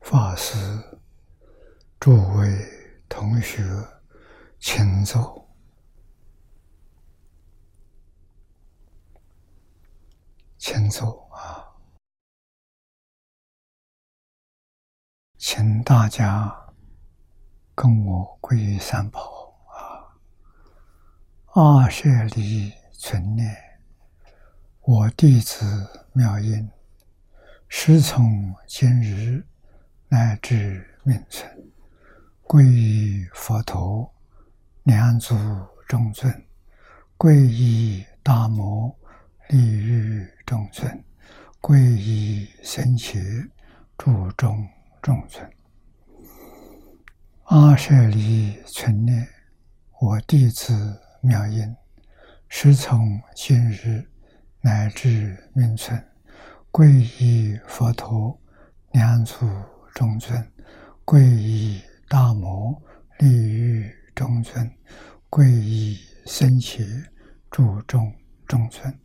法师、诸位同学，请坐，请坐啊！请大家跟我皈依三宝啊！阿舍利存念，我弟子妙音。师从今日乃至命存，皈依佛陀，两足中尊；皈依大摩，利欲中尊；皈依僧伽，注中中尊。阿舍利存念，我弟子妙音，师从今日乃至命存。皈依佛陀，两足中尊；皈依大摩，利欲中尊；皈依僧伽，注中中尊。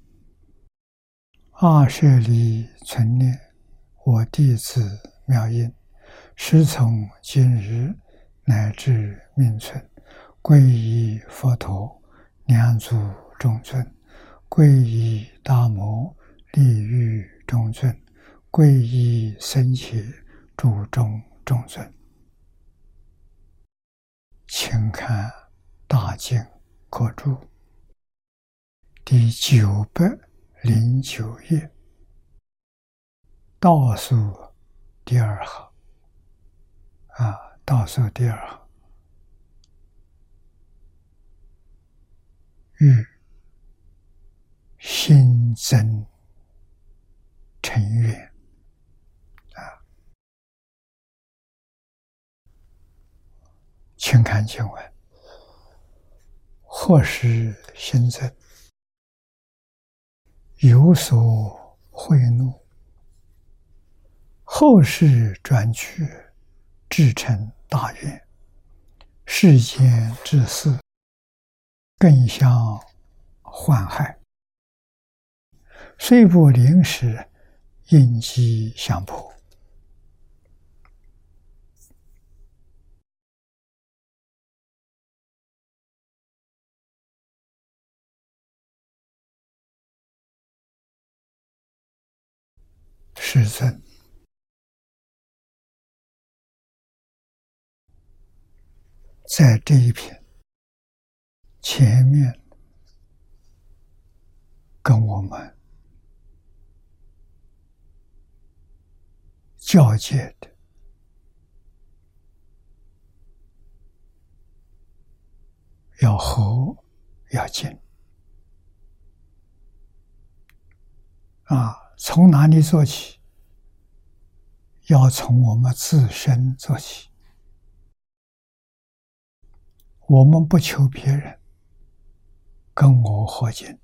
二舍利存念，我弟子妙音，师从今日乃至命存，皈依佛陀，两足中尊；皈依大摩，利欲。中尊，皈依僧起，注中中尊。请看《大经国注》第九百零九页，倒数第二行啊，倒数第二行，欲新增。成愿啊，请看经文：或是心增，有所贿赂；后世转去，至成大愿，世间之事，更相患害，虽不临时。应机相扑，是尊在这一篇前面跟我们。交界的要和要近啊！从哪里做起？要从我们自身做起。我们不求别人跟我和解，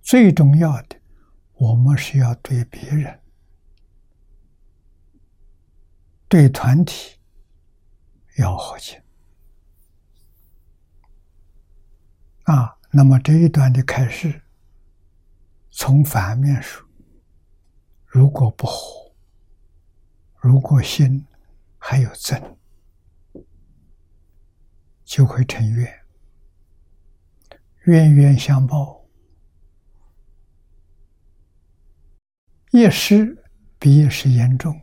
最重要的，我们是要对别人。对团体要和解啊！那么这一段的开始，从反面说，如果不和，如果心还有憎，就会成怨，冤冤相报，一时比一时严重。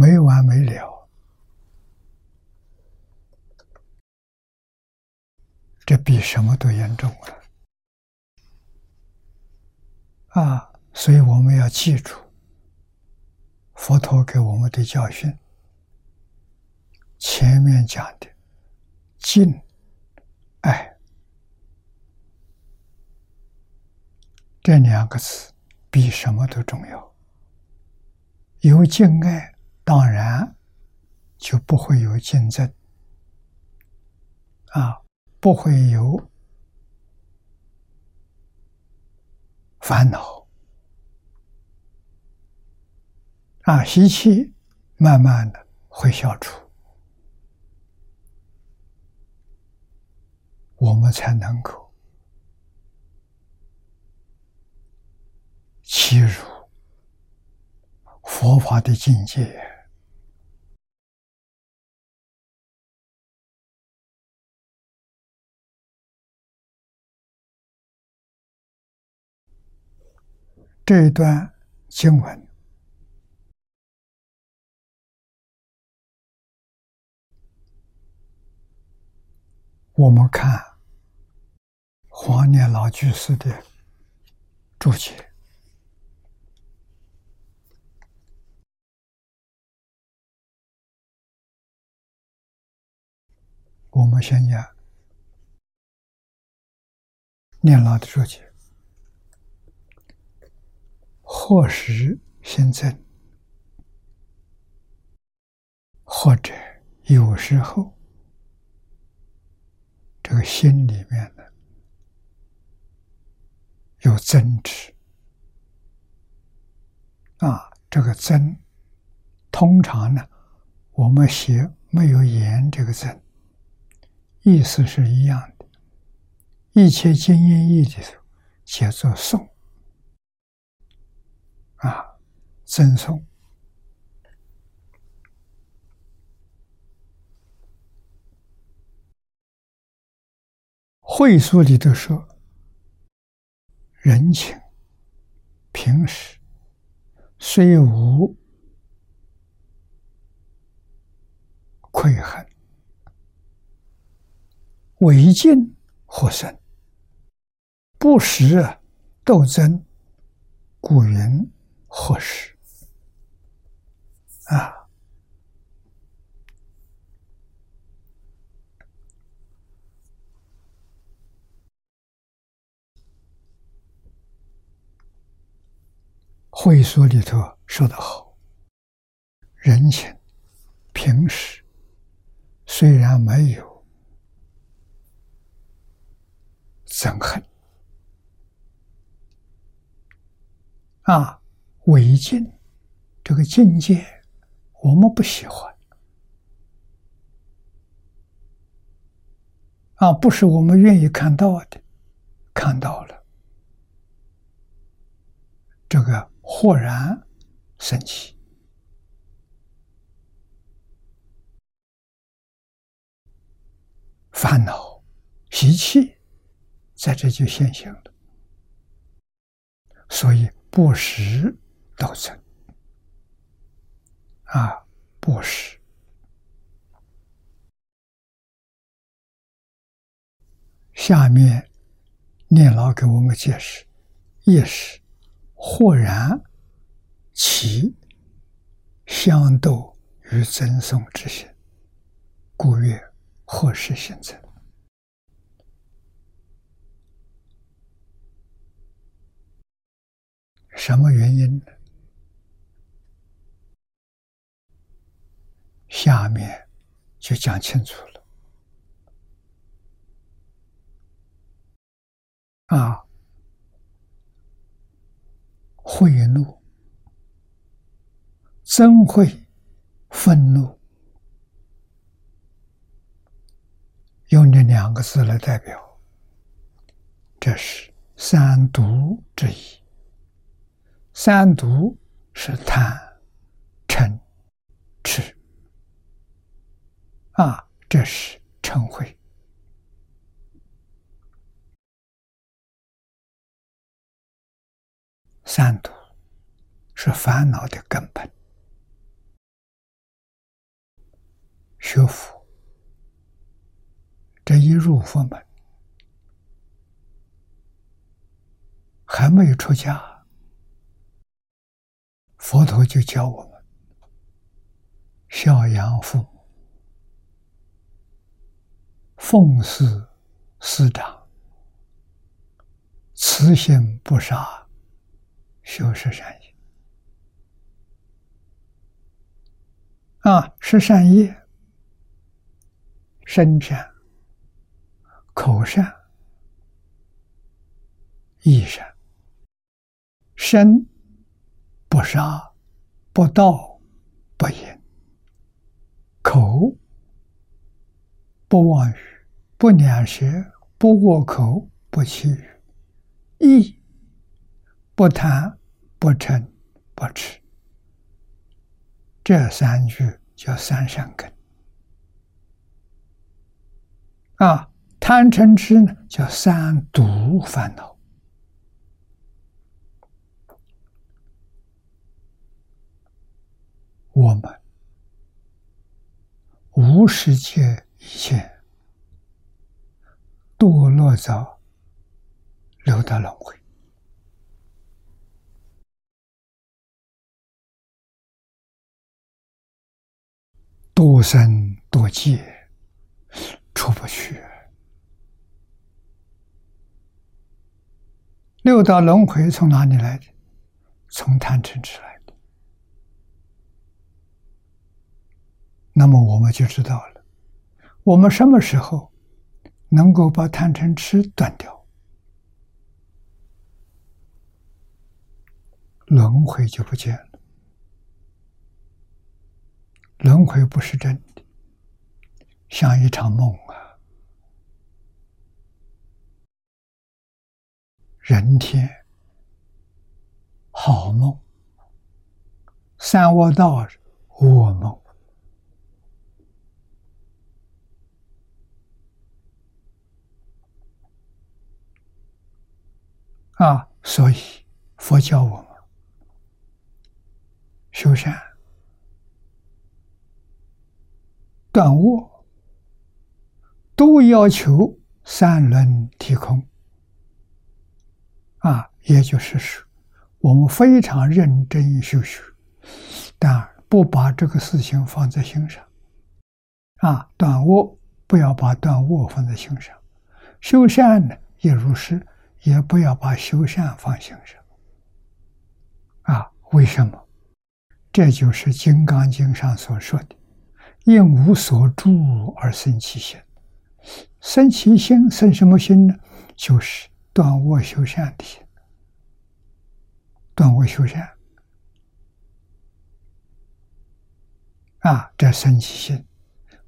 没完没了，这比什么都严重了啊！所以我们要记住佛陀给我们的教训。前面讲的敬、爱这两个字，比什么都重要。有敬爱。当然，就不会有竞争，啊，不会有烦恼，啊，习气慢慢的会消除，我们才能够欺辱佛法的境界。这一段经文，我们看黄念老居士的注解，我们先讲念老的注解。或时心增，或者有时候，这个心里面呢有增值啊。这个增，通常呢，我们写没有言这个增，意思是一样的。一切经验义的时候，写作诵。啊，赠送。会书里头说，人情平时虽无愧恨，违禁或生，不时斗争，古云。合适啊！会所里头说的好，人情平时虽然没有憎恨啊。违禁，这个境界，我们不喜欢。啊，不是我们愿意看到的，看到了，这个豁然升起，烦恼习气在这就现象了，所以不识。道成啊，不是。下面念老给我们解释：意识豁然起相斗与赠送之心，故曰或是现成。什么原因呢？下面就讲清楚了啊！会怒、憎会、愤怒，用这两个字来代表，这是三毒之一。三毒是贪、嗔、痴。啊，这是嗔恚。三毒是烦恼的根本。学佛这一入佛门，还没有出家，佛陀就教我们孝养父母。奉事师长，慈心不杀，修是善业。啊，是善业，身善、口善、意善。身不杀，不盗，不淫；口不妄语。不两舌，不过口，不欺语；意不贪，不嗔，不痴。这三句叫三善根。啊，贪嗔痴呢，叫三毒烦恼。我们无世界一切堕落到六道轮回，多生多劫。出不去，六道轮回从哪里来的？从贪嗔痴来的。那么我们就知道了，我们什么时候能够把贪嗔痴断掉，轮回就不见了。轮回不是真的，像一场梦啊。人天好梦，三卧道噩梦啊！所以佛教我们修善、断恶，都要求三轮体空。啊，也就是说，我们非常认真修学，但不把这个事情放在心上。啊，断恶不要把断恶放在心上，修善呢也如是，也不要把修善放心上。啊，为什么？这就是《金刚经》上所说的“因无所住而生其心”。生其心，生什么心呢？就是。断恶修善的心，断恶修善啊，这生其心，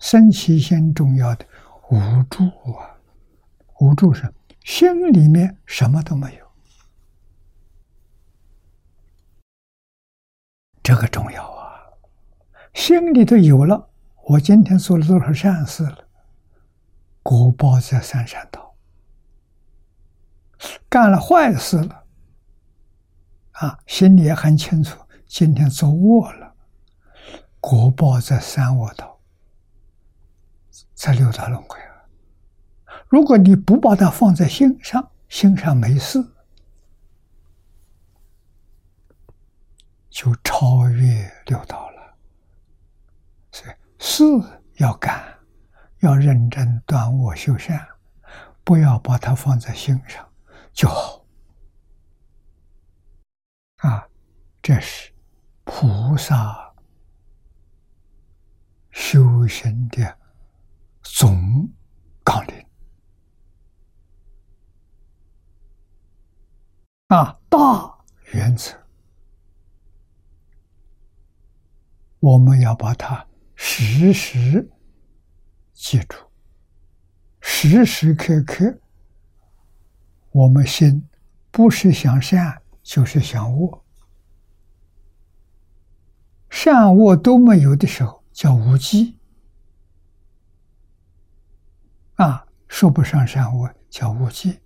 生其心重要的无助啊，无助是心里面什么都没有，这个重要啊，心里头有了，我今天做了多少善事了，果报在三善道。干了坏事了，啊，心里也很清楚，今天做恶了，果报在三恶道，在六道轮回。如果你不把它放在心上，心上没事，就超越六道了。所以事要干，要认真断恶修善，不要把它放在心上。就好啊！这是菩萨修行的总纲领啊，大原则，我们要把它时时记住，时时刻刻。我们心不是想善，就是想恶。善恶都没有的时候，叫无记。啊，说不上善恶，叫无记。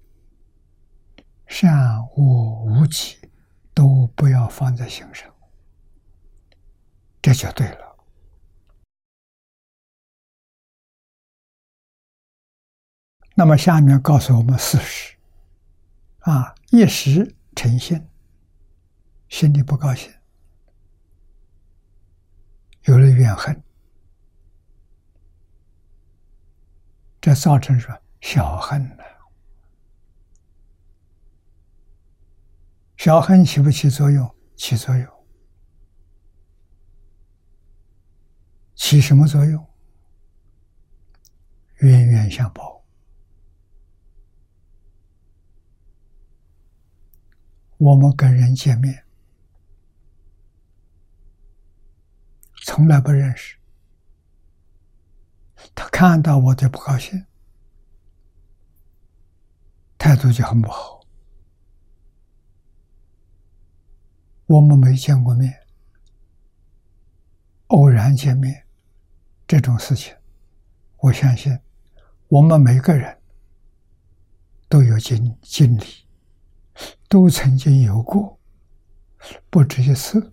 善恶无记，都不要放在心上，这就对了。那么下面告诉我们事实。啊！一时成心，心里不高兴，有了怨恨，这造成什么？小恨呢？小恨起不起作用？起作用。起什么作用？冤冤相报。我们跟人见面，从来不认识，他看到我就不高兴，态度就很不好。我们没见过面，偶然见面这种事情，我相信我们每个人都有经经历，都曾经有过，不止一次。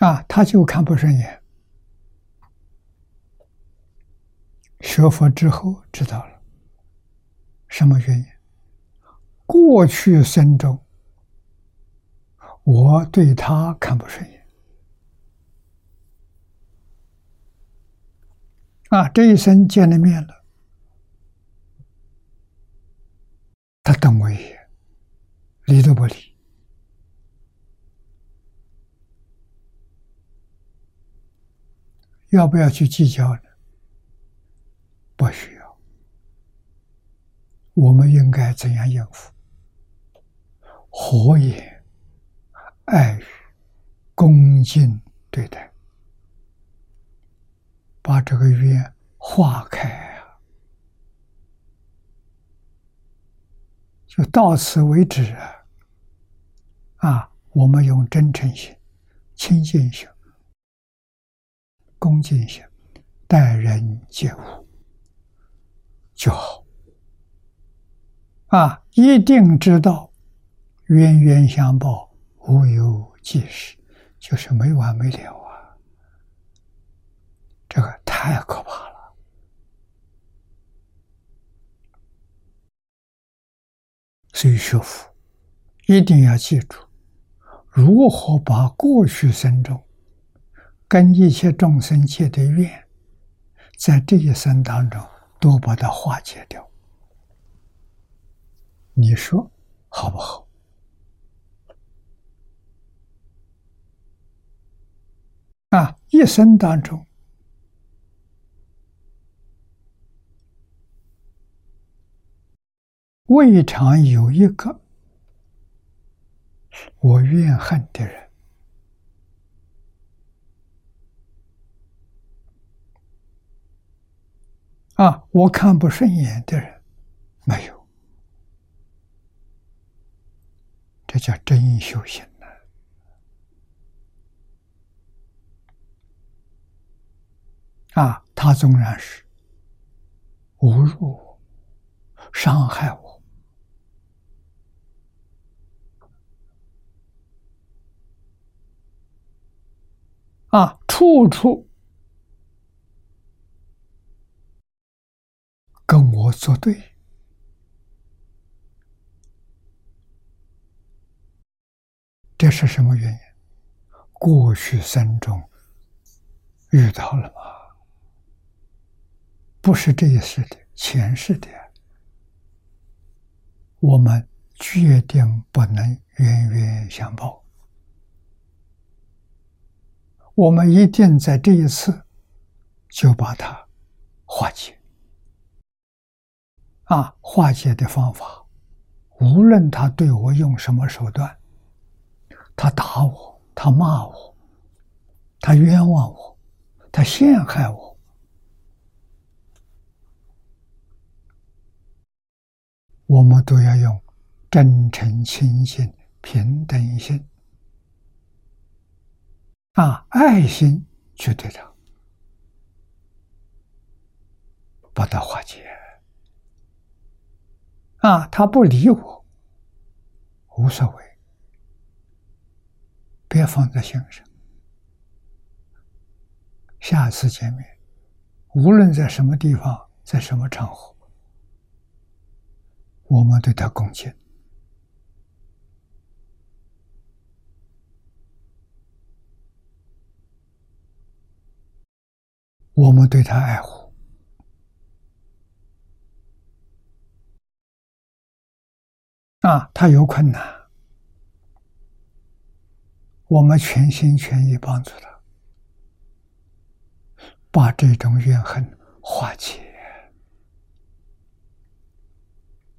啊，他就看不顺眼。学佛之后知道了，什么原因？过去生中，我对他看不顺眼。啊，这一生见了面了，他瞪我一眼，理都不理。要不要去计较呢？不需要。我们应该怎样应付？和颜、爱语、恭敬对待，把这个冤化开啊！就到此为止啊！啊，我们用真诚心、亲近心。恭敬心，待人接物就好啊！一定知道冤冤相报，无有即时，就是没完没了啊！这个太可怕了。所以学佛一定要记住，如何把过去生中。跟一切众生结的怨，在这一生当中都把它化解掉。你说好不好？啊，一生当中未尝有一个我怨恨的人。啊，我看不顺眼的人没有，这叫真修行呢。啊，他纵然是侮辱我、伤害我，啊，处处。跟我作对，这是什么原因？过去生中遇到了吗？不是这一世的，前世的。我们决定不能冤冤相报，我们一定在这一次就把它化解。啊，化解的方法，无论他对我用什么手段，他打我，他骂我，他冤枉我，他陷害我，我们都要用真诚、亲近、平等心啊，爱心去对他，把它化解。啊，他不理我，无所谓，别放在心上。下次见面，无论在什么地方，在什么场合，我们对他恭敬，我们对他爱护。啊，他有困难，我们全心全意帮助他，把这种怨恨化解，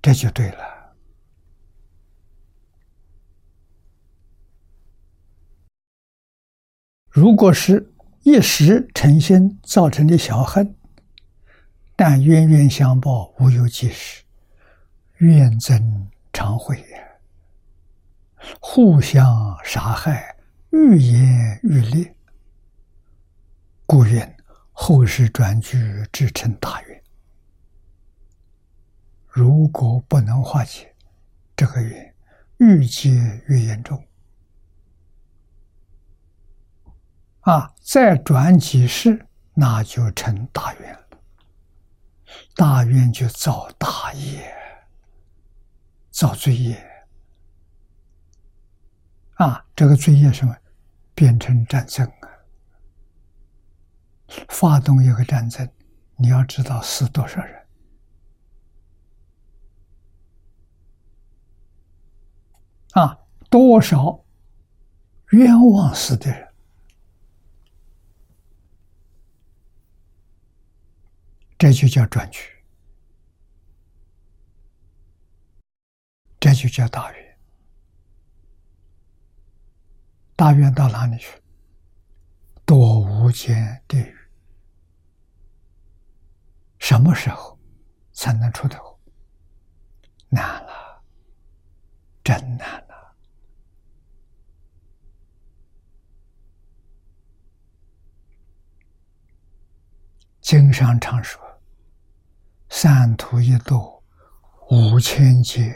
这就对了。如果是一时成心造成的小恨，但冤冤相报，无有即时，怨憎。常会互相杀害，愈演愈烈。故愿后世转句，至成大愿。如果不能化解这个缘，愈结愈严重。啊，再转几世，那就成大愿了。大愿就造大业，造罪业。啊，这个罪业什么？变成战争啊！发动一个战争，你要知道死多少人啊？多少冤枉死的人？这就叫转局，这就叫大冤。大冤到哪里去？多无间地狱。什么时候才能出头？难了，真难了。经上常说：“三途一度，五千劫，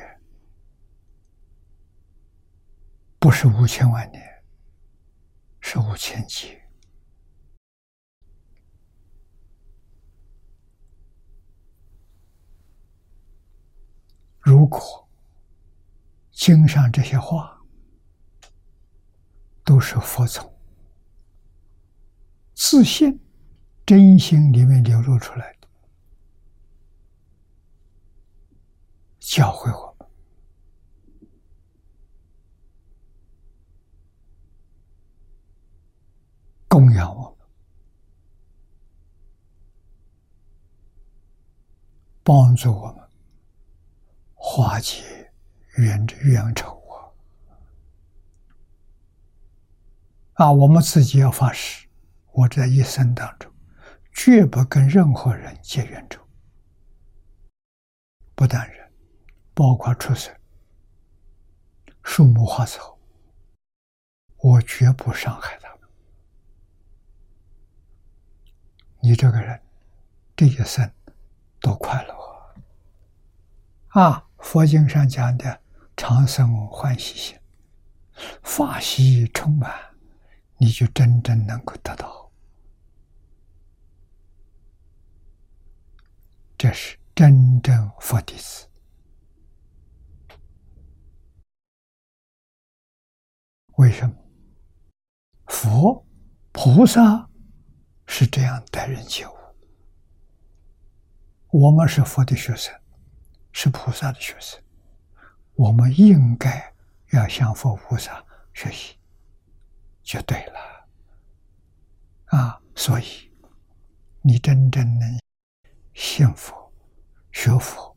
不是五千万年。”是五千劫。如果经上这些话都是佛从自信、真心里面流露出来的，教会我们。供养我们，帮助我们化解冤冤仇啊！啊，我们自己要发誓，我在一生当中绝不跟任何人结冤仇，不但人，包括畜生、树木花草，我绝不伤害他们。你这个人，这一生多快乐啊！佛经上讲的长生欢喜心，法喜充满，你就真正能够得到。这是真正佛弟子。为什么？佛菩萨。是这样待人接物。我们是佛的学生，是菩萨的学生，我们应该要向佛菩萨学习，就对了。啊，所以你真正能信佛、学佛。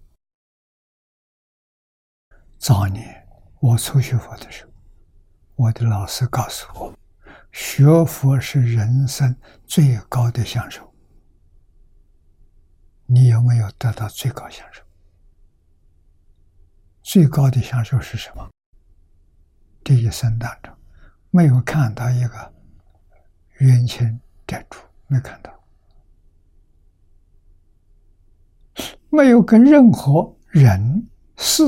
早年我初学佛的时候，我的老师告诉我。学佛是人生最高的享受，你有没有得到最高享受？最高的享受是什么？这一生当中，没有看到一个冤亲债主，没看到，没有跟任何人事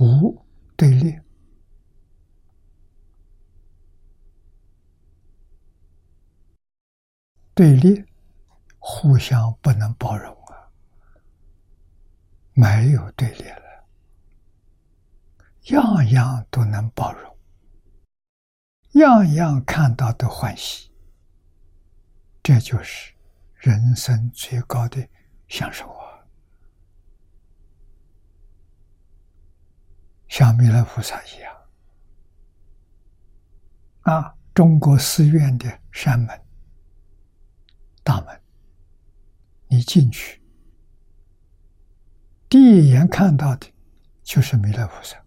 物对立。对立，互相不能包容啊！没有对立了，样样都能包容，样样看到都欢喜，这就是人生最高的享受啊！像弥勒菩萨一样啊，中国寺院的山门。大门，你进去，第一眼看到的，就是弥勒菩萨。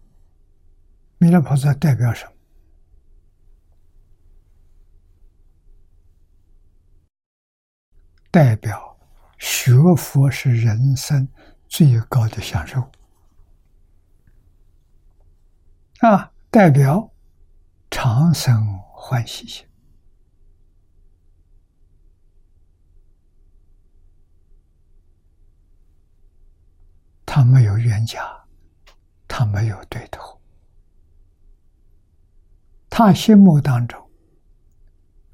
弥勒菩萨代表什么？代表学佛是人生最高的享受。啊，代表长生欢喜心。他没有冤家，他没有对头，他心目当中，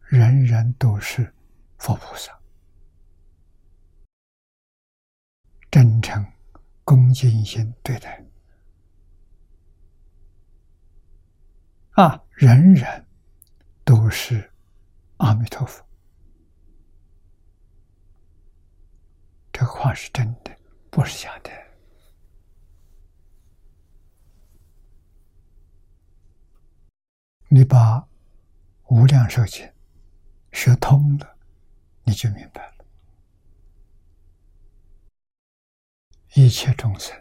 人人都是佛菩萨，真诚、恭敬心对待，啊，人人都是阿弥陀佛，这话是真的，不是假的。你把《无量寿经》学通了，你就明白了。一切众生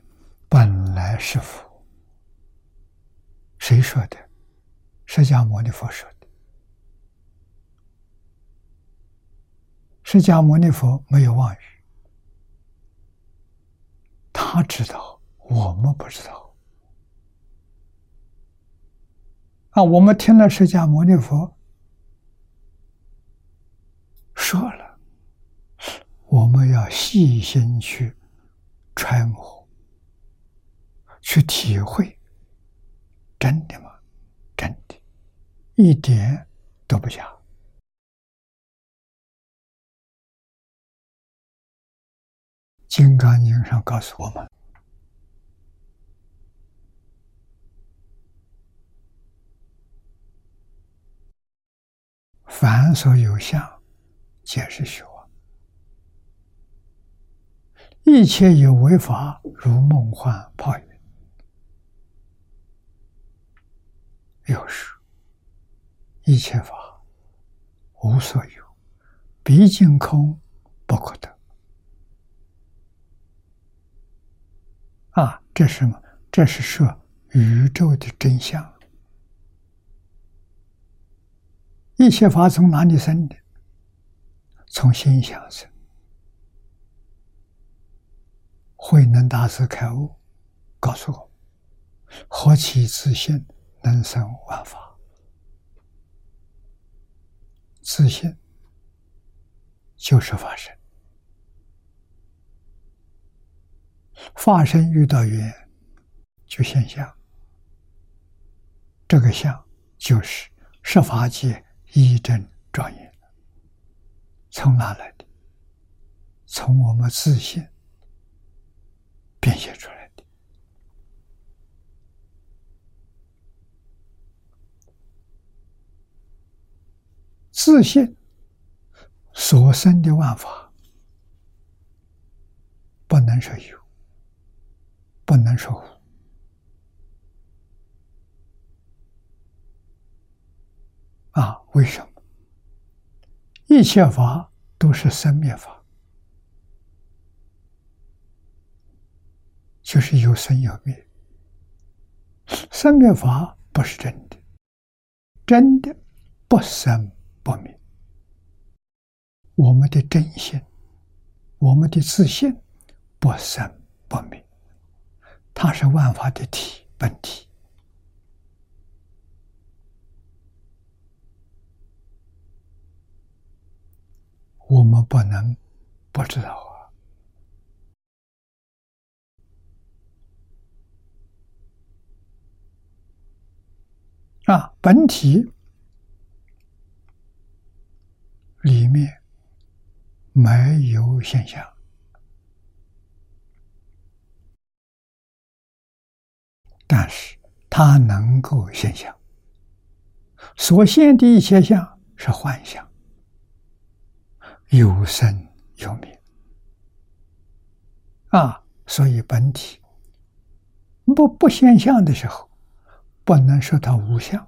本来是佛，谁说的？释迦牟尼佛说的。释迦牟尼佛没有妄语，他知道，我们不知道。啊，我们听了释迦牟尼佛说了，我们要细心去揣摩、去体会，真的吗？真的，一点都不假。《金刚经》上告诉我们。凡所有相，皆是虚妄；一切有为法，如梦幻泡影。有时，一切法无所有，毕竟空，不可得。啊，这是什么？这是说宇宙的真相。一切法从哪里生的？从心想生。慧能大师开悟，告诉我：何其自信，能生万法。自信就是法身，法身遇到缘就现象。这个相就是设法界。一真庄严，从哪来的？从我们自信变现出来的。自信所生的万法，不能说有，不能说无。啊，为什么？一切法都是生灭法，就是有生有灭。生灭法不是真的，真的不生不灭。我们的真心，我们的自信不生不灭，它是万法的体本体。我们不能不知道啊！啊，本体里面没有现象，但是它能够现象。所现的一切相是幻象。有生有灭啊，所以本体不不现象的时候，不能说它无相；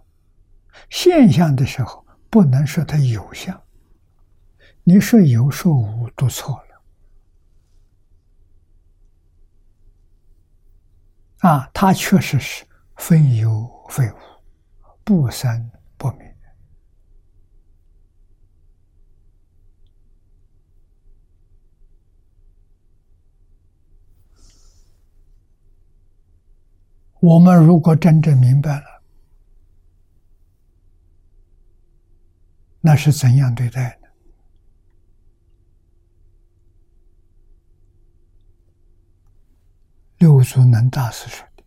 现象的时候，不能说它有相。你说有说无都错了啊！它确实是非有非无，不生不灭。我们如果真正明白了那是怎样对待的六祖能大师说的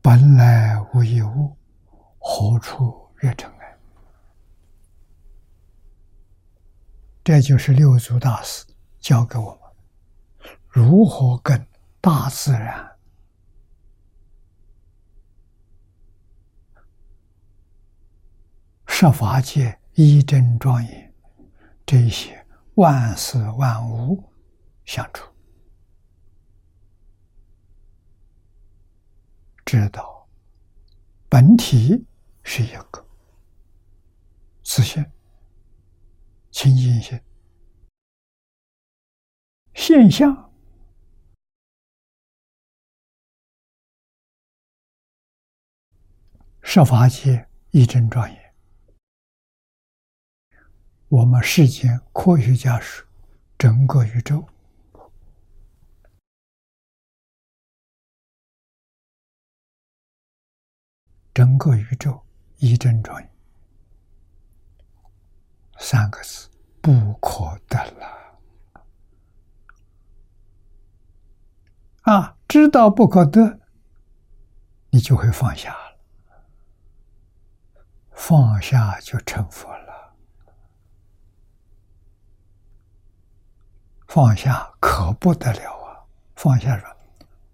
本来无一物何处惹尘埃？这就是六祖大师教给我们如何跟大自然设法界一真庄严这些万事万物相处。知道本体是一个自性、清净性现象，设法界一真庄严。我们世间科学家说，整个宇宙。整个宇宙一真庄严，三个字不可得了啊！知道不可得，你就会放下了，放下就成佛了。放下可不得了啊！放下了，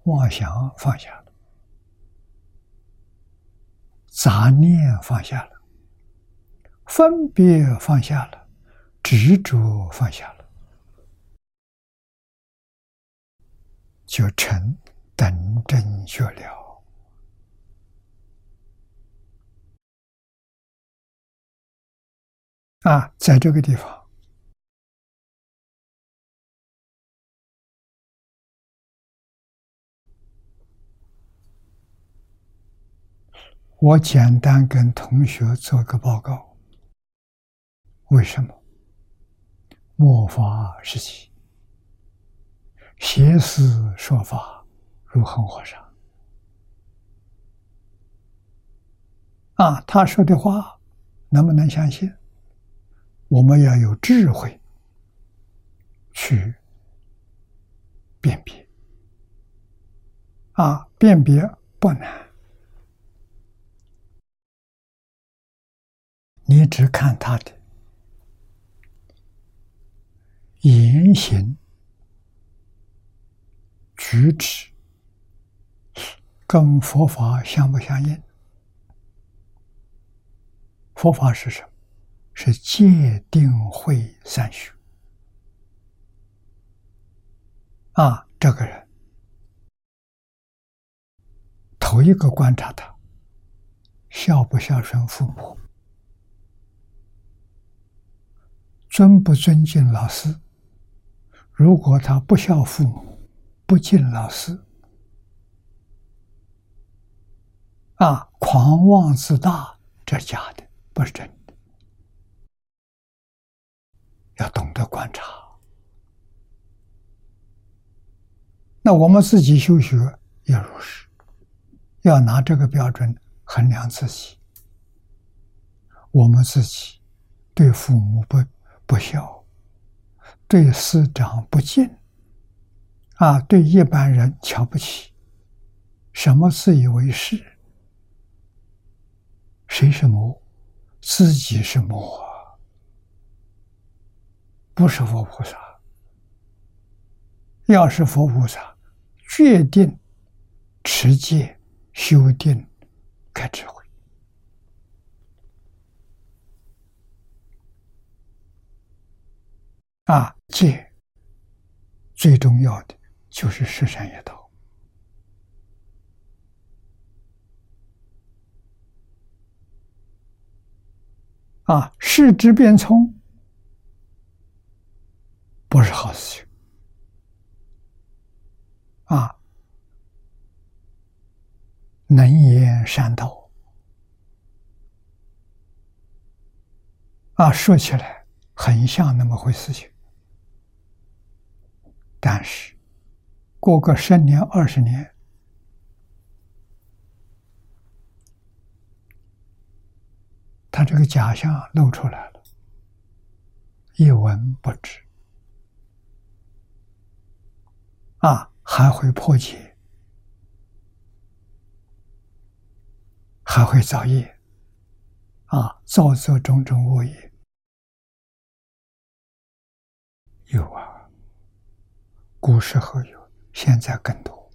妄想放下了。杂念放下了，分别放下了，执着放下了，就成等正觉了。啊，在这个地方。我简单跟同学做个报告。为什么？末法时期，邪思说法如恒河沙。啊，他说的话能不能相信？我们要有智慧去辨别。啊，辨别不难。你只看他的言行举止跟佛法相不相应？佛法是什么？是戒定慧三学。啊，这个人头一个观察他孝不孝顺父母。尊不尊敬老师？如果他不孝父母，不敬老师，啊，狂妄自大，这假的，不是真的。要懂得观察。那我们自己修学也如是，要拿这个标准衡量自己。我们自己对父母不。不孝，对师长不敬，啊，对一般人瞧不起，什么自以为是？谁是魔？自己是魔，不是佛菩萨。要是佛菩萨，决定持戒、修定、开智慧。啊，戒最重要的就是十善业道。啊，视之变聪不是好事情。啊，能言善道。啊，说起来很像那么回事情。但是，过个十年二十年，他这个假象露出来了，一文不值，啊，还会破解，还会造业，啊，造作种种恶业，有啊，古时候有，现在更多，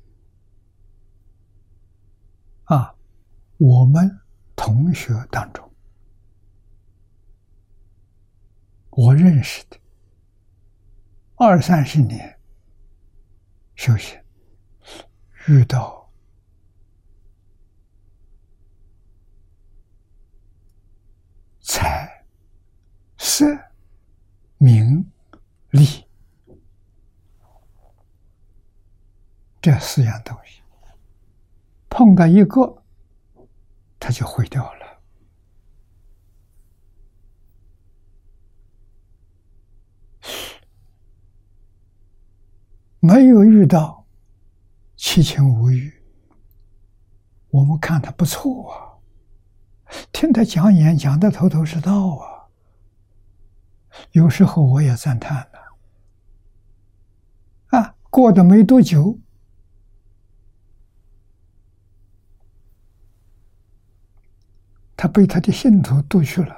啊，我们同学当中。我认识的二三十年修行，遇到财、色、名、利这四样东西，碰到一个，他就毁掉了。没有遇到七情五欲，我们看他不错啊，听他讲演讲的头头是道啊。有时候我也赞叹了，啊，过得没多久，他被他的信徒渡去了，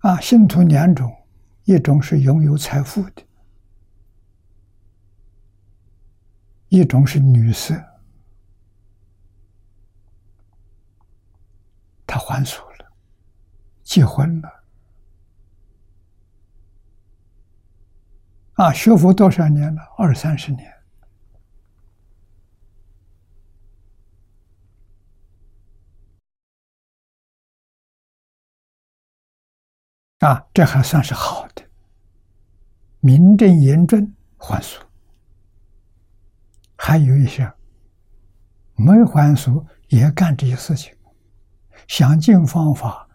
啊，信徒两种。一种是拥有财富的，一种是女色，他还俗了，结婚了，啊，学佛多少年了？二三十年，啊，这还算是好的。名正言顺还俗，还有一些没还俗也干这些事情，想尽方法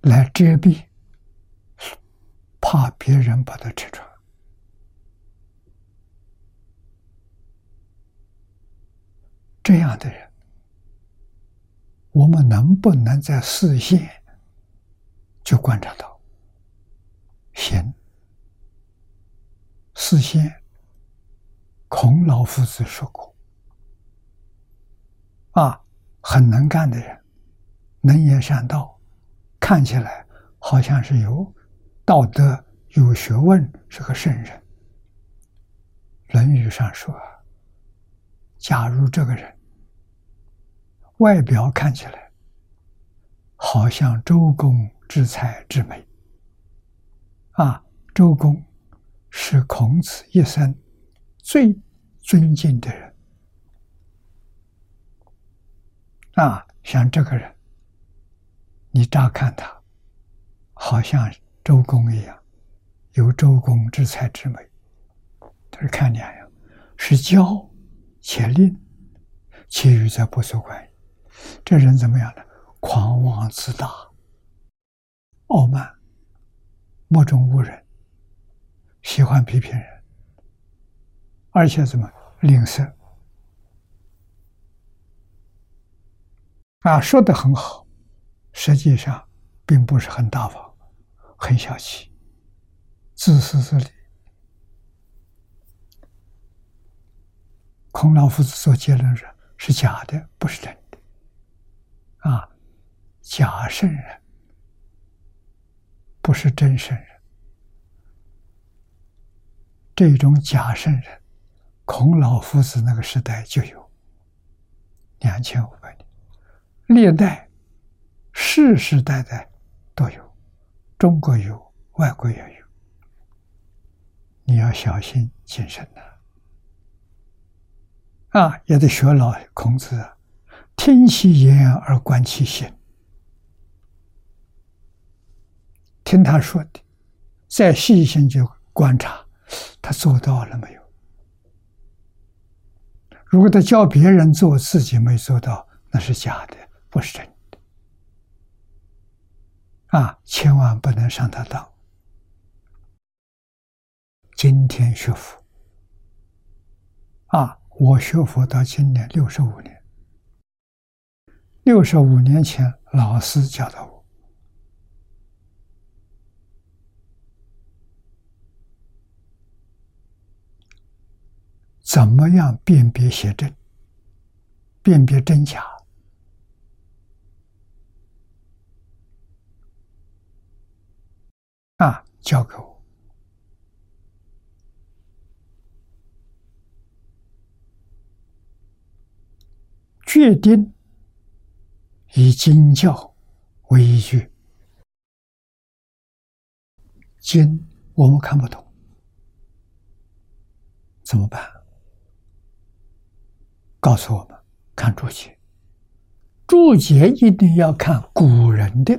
来遮蔽，怕别人把他吃穿。这样的人，我们能不能在视线就观察到？行，事先，孔老夫子说过：“啊，很能干的人，能言善道，看起来好像是有道德、有学问，是个圣人。”《论语》上说：“假如这个人外表看起来好像周公之才之美。”啊，周公是孔子一生最尊敬的人。啊，像这个人，你乍看他，好像周公一样，有周公之才之美。但是看两样，是教且吝，其余则不足观。这人怎么样呢？狂妄自大，傲慢。目中无人，喜欢批评人，而且怎么吝啬啊？说的很好，实际上并不是很大方，很小气，自私自利。孔老夫子做结论说：“是假的，不是真的。”啊，假圣人。不是真圣人，这种假圣人，孔老夫子那个时代就有两千五百年，历代世世代代都有，中国有，外国也有，你要小心谨慎呐！啊，也得学老孔子啊，听其言而观其行。听他说的，再细心去观察，他做到了没有？如果他教别人做，自己没做到，那是假的，不是真的。啊，千万不能上他当。今天学佛，啊，我学佛到今年六十五年，六十五年前，老师教的我，怎么样辨别邪正，辨别真假，啊，教给我。决定以经教为依据，经我们看不懂，怎么办？告诉我们看注解，注解一定要看古人的，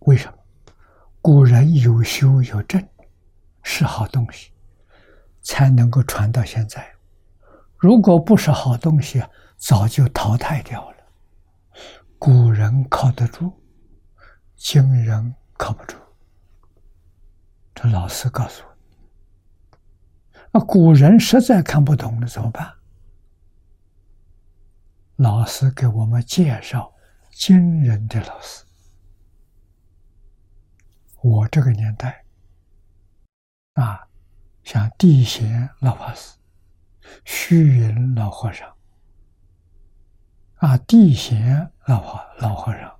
为什么？古人有修有正，是好东西，才能够传到现在。如果不是好东西，早就淘汰掉了。古人靠得住，今人靠不住。这老师告诉我，那古人实在看不懂了，怎么办？老师给我们介绍今人的老师。我这个年代，啊，像地贤老法师。虚云老和尚，啊，地贤老和老和尚，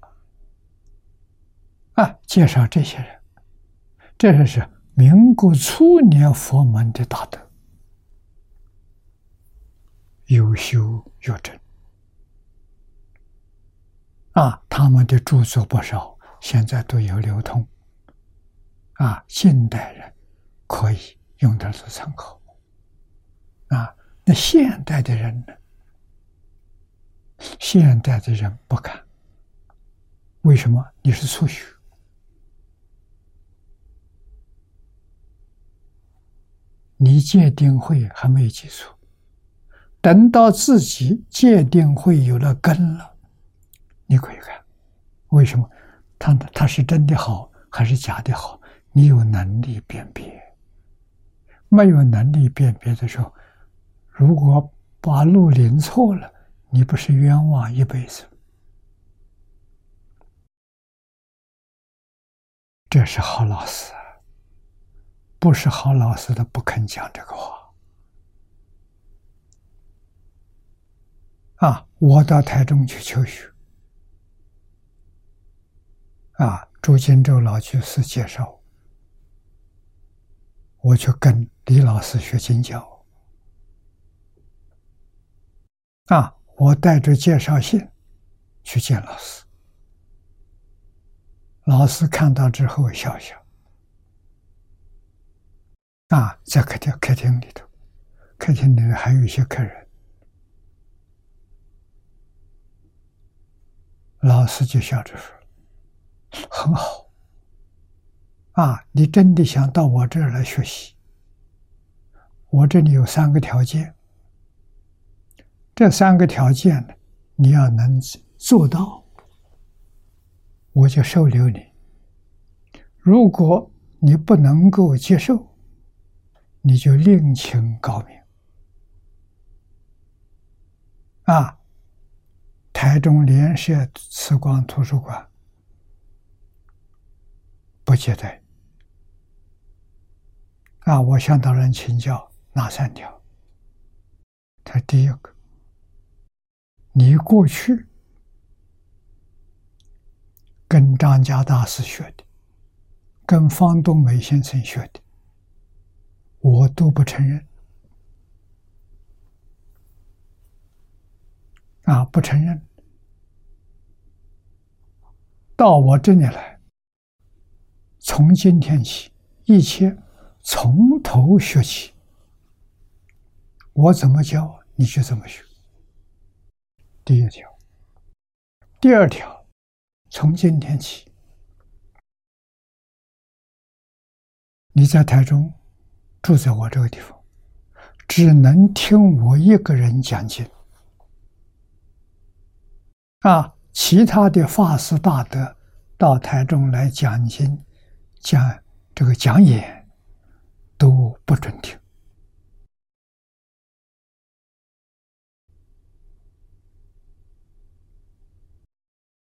啊，介绍这些人，这是是民国初年佛门的大德，有修有证，啊，他们的著作不少，现在都有流通，啊，近代人可以用它做参考，啊。那现代的人呢？现代的人不敢，为什么？你是初学，你戒定慧还没有基础，等到自己戒定慧有了根了，你可以看，为什么？他他是真的好还是假的好？你有能力辨别，没有能力辨别的时候。如果把路领错了，你不是冤枉一辈子？这是好老师，不是好老师的不肯讲这个话。啊，我到台中去求学，啊，朱金洲老居士介绍，我去跟李老师学经教。啊！我带着介绍信去见老师，老师看到之后笑笑。啊，在客厅客厅里头，客厅里还有一些客人，老师就笑着说：“很好，啊，你真的想到我这儿来学习？我这里有三个条件。”这三个条件呢，你要能做到，我就收留你。如果你不能够接受，你就另请高明。啊，台中联社慈光图书馆不接待。啊，我向大人请教哪三条？他第一个。你过去跟张家大师学的，跟方东梅先生学的，我都不承认。啊，不承认，到我这里来，从今天起，一切从头学起。我怎么教，你就怎么学。第一条，第二条，从今天起，你在台中住在我这个地方，只能听我一个人讲经。啊，其他的法师大德到台中来讲经、讲这个讲演，都不准听。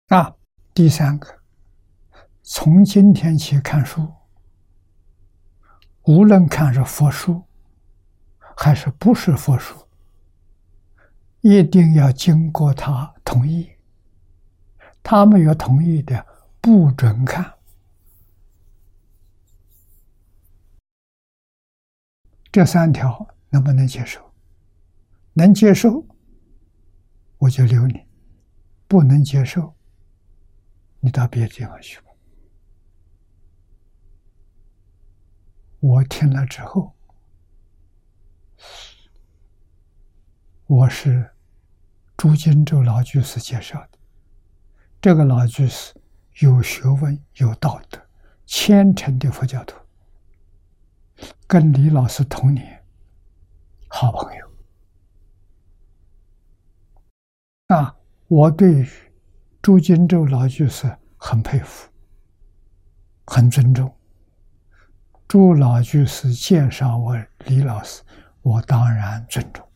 啊，第三个，从今天起看书，无论看是佛书，还是不是佛书，一定要经过他同意。他没有同意的，不准看。这三条能不能接受？能接受，我就留你；不能接受。你到别的地方去吧。我听了之后，我是朱金洲老居士介绍的。这个老居士有学问、有道德、虔诚的佛教徒，跟李老师同年，好朋友。啊，我对。朱金洲老居士很佩服，很尊重。朱老居士介绍我李老师，我当然尊重。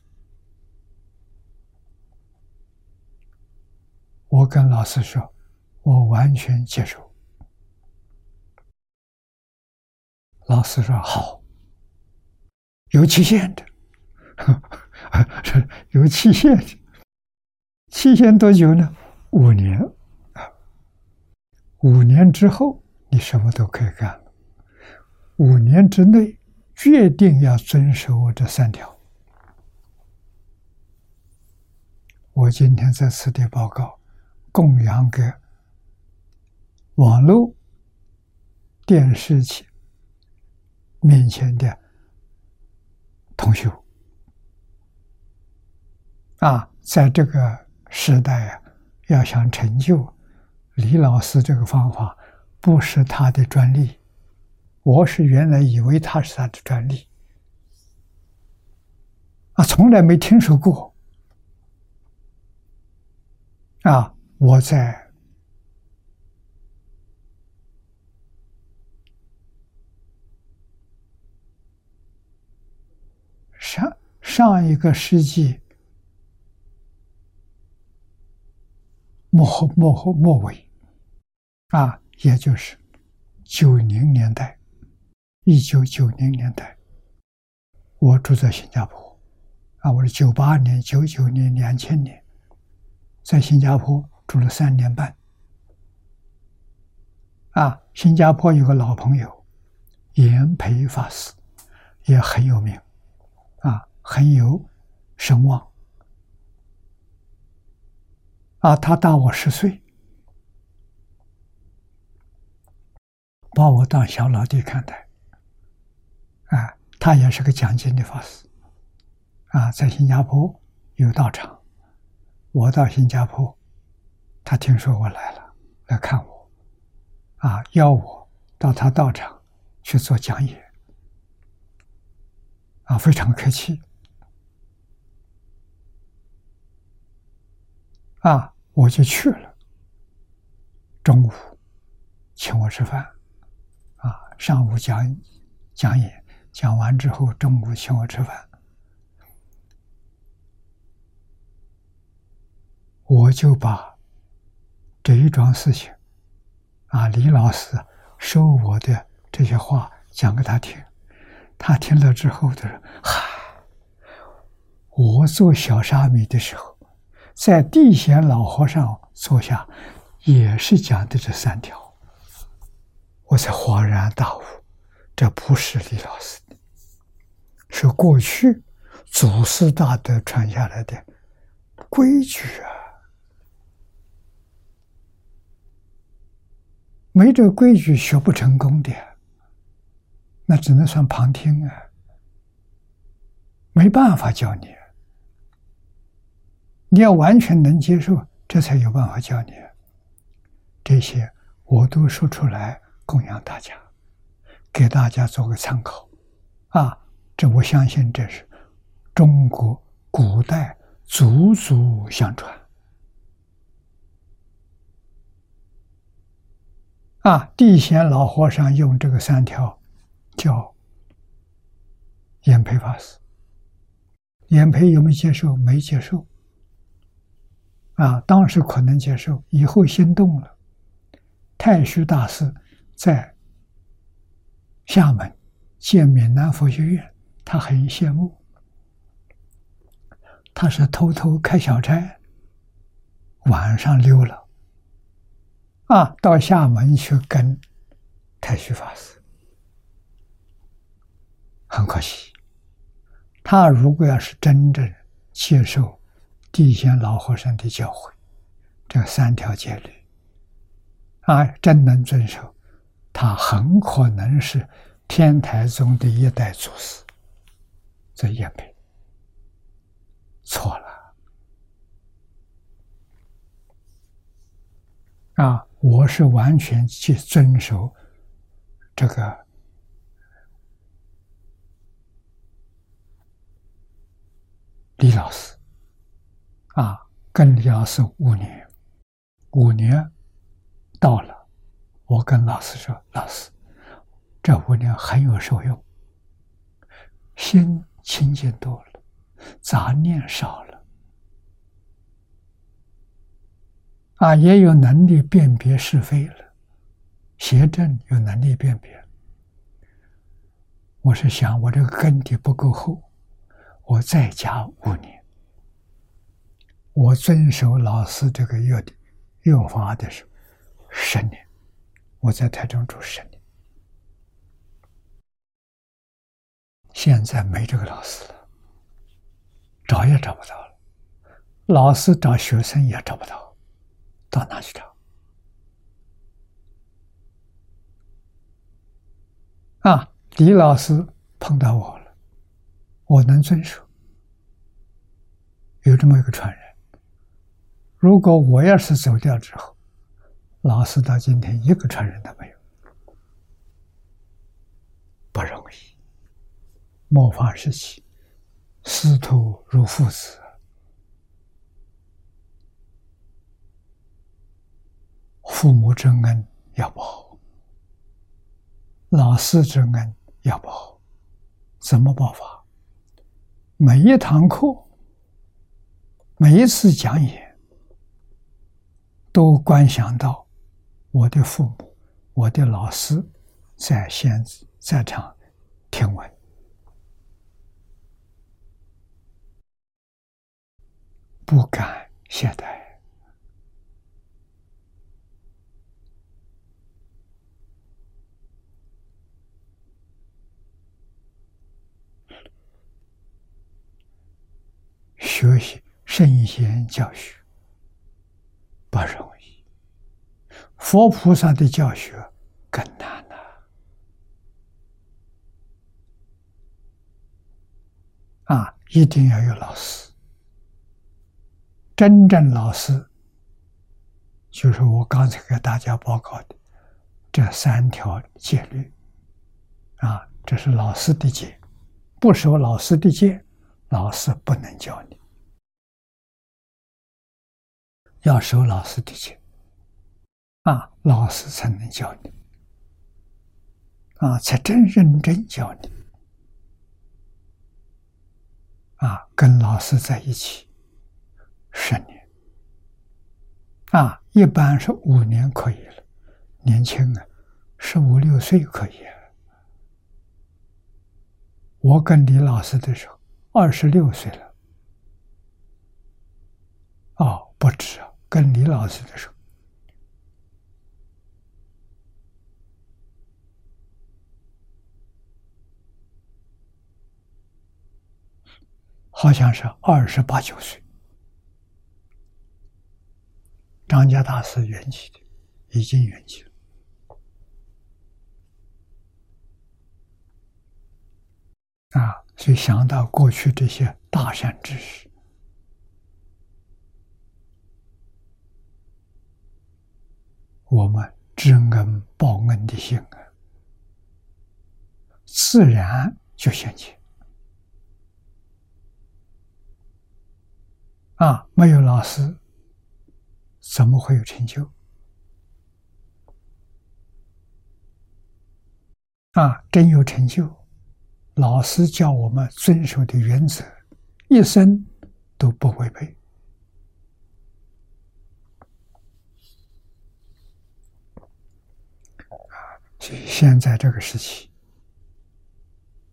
我跟老师说，我完全接受。老师说好，有期限的，有期限的，期限多久呢？五年啊，五年之后你什么都可以干了。五年之内，决定要遵守我这三条。我今天在此地报告，供养给网络、电视机面前的同学啊，在这个时代啊。要想成就李老师这个方法，不是他的专利。我是原来以为他是他的专利，啊，从来没听说过。啊，我在上上一个世纪。末后末后末尾，啊，也就是九零年代，一九九零年代，我住在新加坡，啊，我是九八年、九九年、两千年，在新加坡住了三年半，啊，新加坡有个老朋友，严培法师，也很有名，啊，很有声望。啊，他大我十岁，把我当小老弟看待。啊，他也是个讲经的法师，啊，在新加坡有道场，我到新加坡，他听说我来了，来看我，啊，邀我到他道场去做讲演，啊，非常客气。啊，我就去了。中午请我吃饭，啊，上午讲讲演，讲完之后中午请我吃饭，我就把这一桩事情，啊，李老师收我的这些话讲给他听，他听了之后他说：“嗨，我做小沙弥的时候。”在地贤老和尚坐下，也是讲的这三条，我才恍然大悟，这不是李老师的，是过去祖师大德传下来的规矩啊，没这规矩学不成功的，那只能算旁听啊，没办法教你。你要完全能接受，这才有办法教你。这些我都说出来供养大家，给大家做个参考。啊，这我相信这是中国古代祖祖相传。啊，地贤老和尚用这个三条，叫延培法师。延培有没有接受？没接受。啊，当时可能接受，以后心动了。太虚大师在厦门建闽南佛学院，他很羡慕。他是偷偷开小差，晚上溜了，啊，到厦门去跟太虚法师。很可惜，他如果要是真正接受地仙老和尚的教诲，这三条戒律，啊，真能遵守，他很可能是天台宗的一代祖师。这也没错了，啊，我是完全去遵守这个。李老师，啊，跟李老师五年，五年到了，我跟老师说：“老师，这五年很有受用，心清净多了，杂念少了，啊，也有能力辨别是非了，邪正有能力辨别。”我是想，我这个根底不够厚。我再加五年，我遵守老师这个约定约法的时候，十年，我在台中住十年，现在没这个老师了，找也找不到了，老师找学生也找不到，到哪去找？啊，李老师碰到我了。我能遵守，有这么一个传人。如果我要是走掉之后，老师到今天一个传人都没有，不容易。末法时期，师徒如父子，父母之恩要报，老师之恩要报，怎么报法？每一堂课，每一次讲演，都观想到我的父母、我的老师在现在场听闻，不敢懈怠。学习圣贤教学不容易，佛菩萨的教学更难了。啊，一定要有老师，真正老师就是我刚才给大家报告的这三条戒律。啊，这是老师的戒，不守老师的戒，老师不能教你。要收老师的戒，啊，老师才能教你，啊，才真认真教你，啊，跟老师在一起十年，啊，一般是五年可以了，年轻啊，十五六岁可以。我跟李老师的时候，二十六岁了，哦，不止啊。跟李老师的时候，好像是二十八九岁。张家大师圆寂的，已经圆寂了。啊，所以想到过去这些大善之事。我们知恩报恩的心啊，自然就现起。啊！没有老师，怎么会有成就？啊！真有成就，老师教我们遵守的原则，一生都不违背。所以现在这个时期，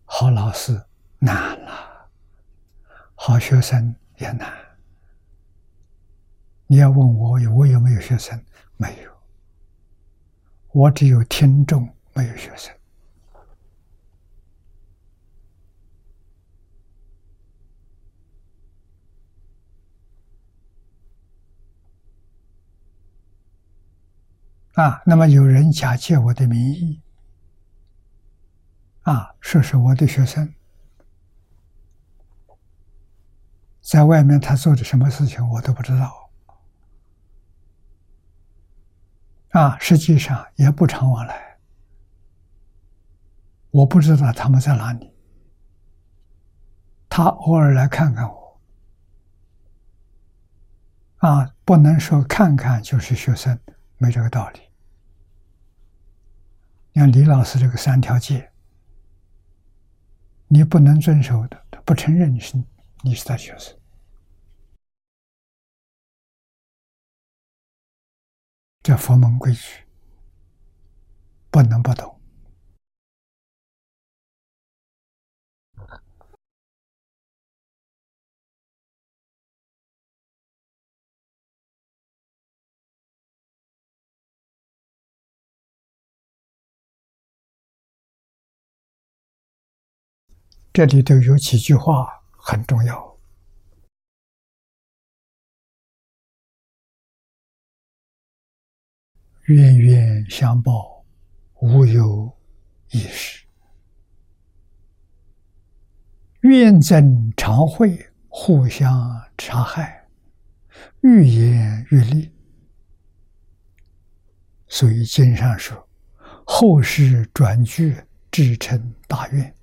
好老师难了，好学生也难。你要问我有我有没有学生？没有，我只有听众，没有学生。啊，那么有人假借我的名义，啊，说是我的学生，在外面他做的什么事情我都不知道，啊，实际上也不常往来，我不知道他们在哪里，他偶尔来看看我，啊，不能说看看就是学生，没这个道理。像李老师这个三条戒，你不能遵守的，他不承认你是你是他学生，这佛门规矩不能不懂。这里头有几句话很重要：冤冤相报，无有一时；怨憎常会，互相杀害，愈演愈烈。所以经上说：“后世转句，至成大怨。”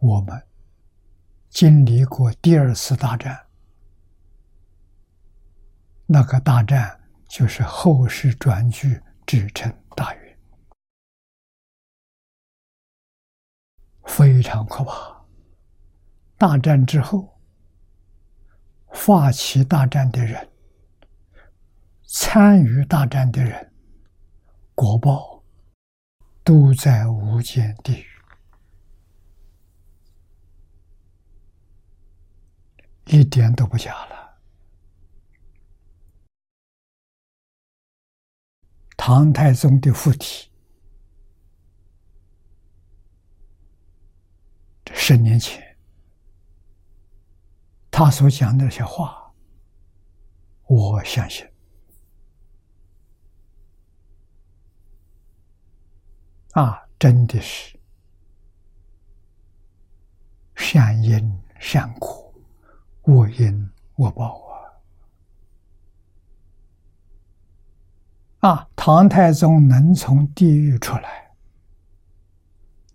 我们经历过第二次大战，那个大战就是后世转句制成大运，非常可怕。大战之后，发起大战的人、参与大战的人、国报，都在无间地狱。一点都不假了。唐太宗的附体，这十年前，他所讲的那些话，我相信啊，真的是善因善果。我因我报啊！啊，唐太宗能从地狱出来，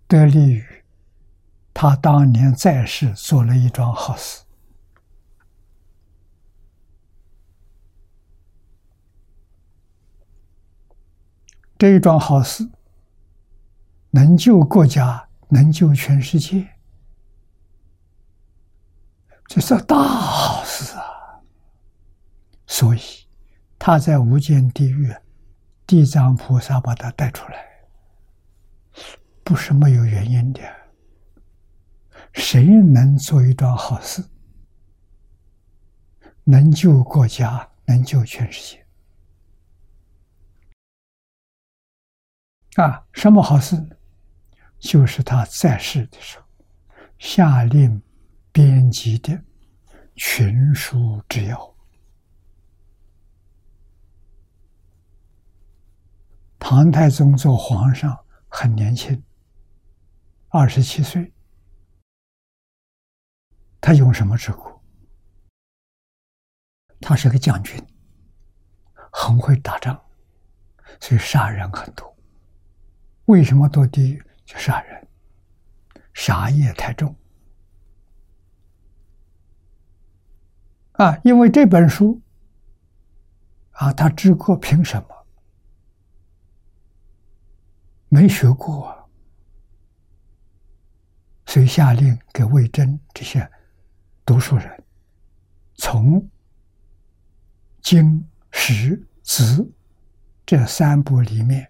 得利于他当年在世做了一桩好事。这一桩好事能救国家，能救全世界。这是大好事啊！所以他在无间地狱，地藏菩萨把他带出来，不是没有原因的。谁能做一桩好事，能救国家，能救全世界啊？什么好事？就是他在世的时候下令。编辑的群书之要。唐太宗做皇上很年轻，二十七岁，他用什么治国？他是个将军，很会打仗，所以杀人很多。为什么堕地狱？就杀人，杀业太重。啊，因为这本书，啊，他知过，凭什么没学过啊？所以下令给魏征这些读书人，从经、史、子这三部里面，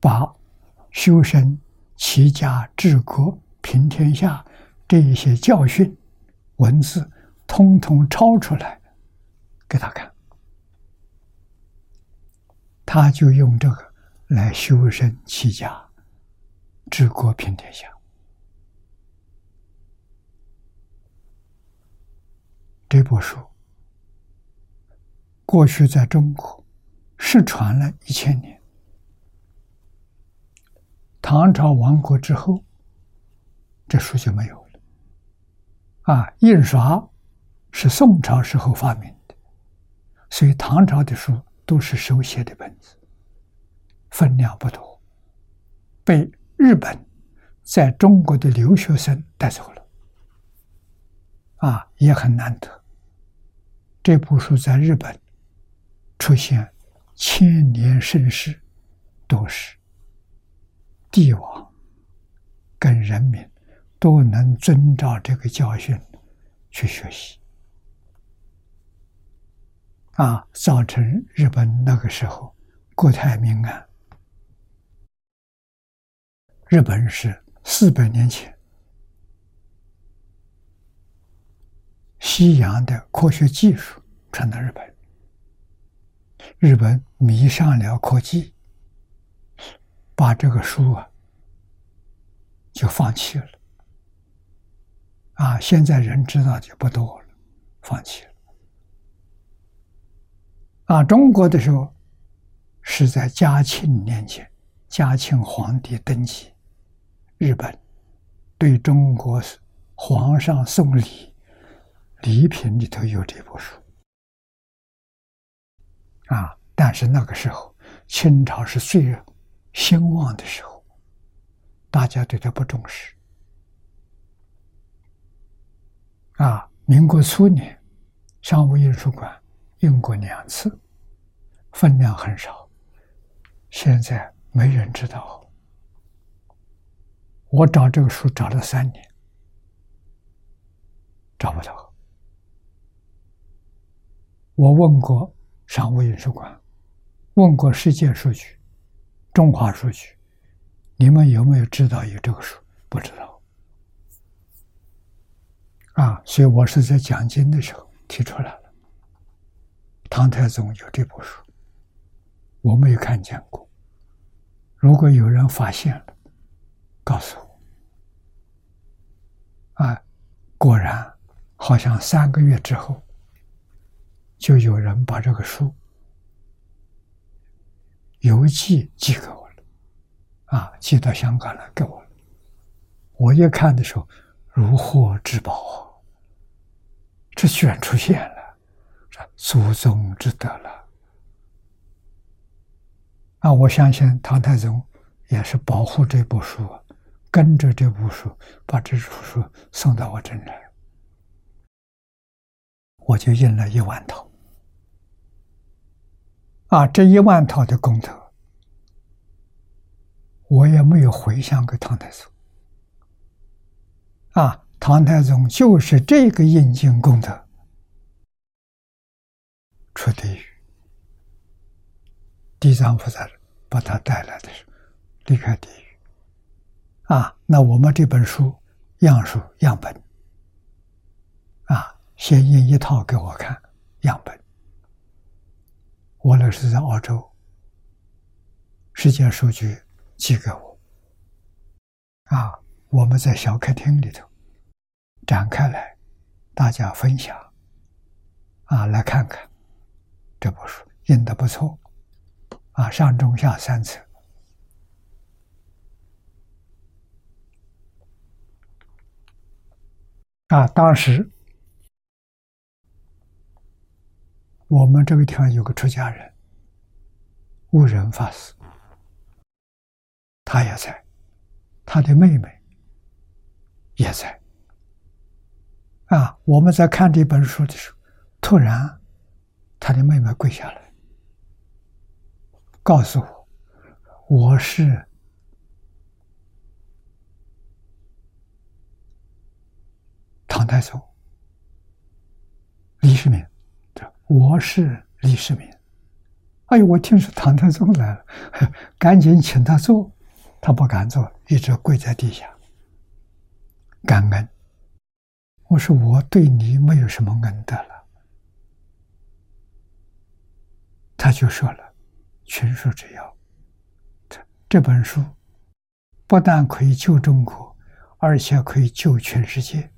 把修身、齐家、治国、平天下这一些教训文字，通通抄出来给他看，他就用这个来修身齐家、治国平天下。这部书过去在中国失传了一千年，唐朝亡国之后，这书就没有了。啊，印刷是宋朝时候发明的，所以唐朝的书都是手写的本子，分量不多，被日本在中国的留学生带走了，啊，也很难得。这部书在日本出现千年盛世，都是帝王跟人民都能遵照这个教训去学习，啊，造成日本那个时候国泰民安。日本是四百年前。西洋的科学技术传到日本，日本迷上了科技，把这个书啊就放弃了。啊，现在人知道就不多了，放弃了。啊，中国的时候是在嘉庆年间，嘉庆皇帝登基，日本对中国皇上送礼。礼品里头有这部书啊，但是那个时候清朝是最兴旺的时候，大家对他不重视啊。民国初年，商务印书馆印过两次，分量很少，现在没人知道。我找这个书找了三年，找不到。我问过商务印书馆，问过世界数据、中华数据，你们有没有知道有这个书？不知道。啊，所以我是在讲经的时候提出来了。唐太宗有这部书，我没有看见过。如果有人发现了，告诉我。啊，果然，好像三个月之后。就有人把这个书邮寄寄给我了，啊，寄到香港来给我了。我一看的时候，如获至宝，这居然出现了，这祖宗之德了。啊，我相信唐太宗也是保护这部书，跟着这部书把这部书送到我这里来，我就印了一万套。啊，这一万套的功德，我也没有回向给唐太宗。啊，唐太宗就是这个印经功德出地狱，地藏菩萨把他带来的时候离开地狱。啊，那我们这本书样书样本，啊，先印一套给我看样本。我那是在澳洲，世界数据寄给我，啊，我们在小客厅里头展开来，大家分享，啊，来看看这部书印的不错，啊，上中下三层，啊，当时。我们这个地方有个出家人，悟人法师，他也在，他的妹妹也在。啊，我们在看这本书的时候，突然，他的妹妹跪下来，告诉我：“我是唐太宗李世民。”我是李世民。哎呦，我听说唐太宗来了，赶紧请他坐，他不敢坐，一直跪在地下感恩。我说我对你没有什么恩德了，他就说了：“群书之要，这这本书不但可以救中国，而且可以救全世界。”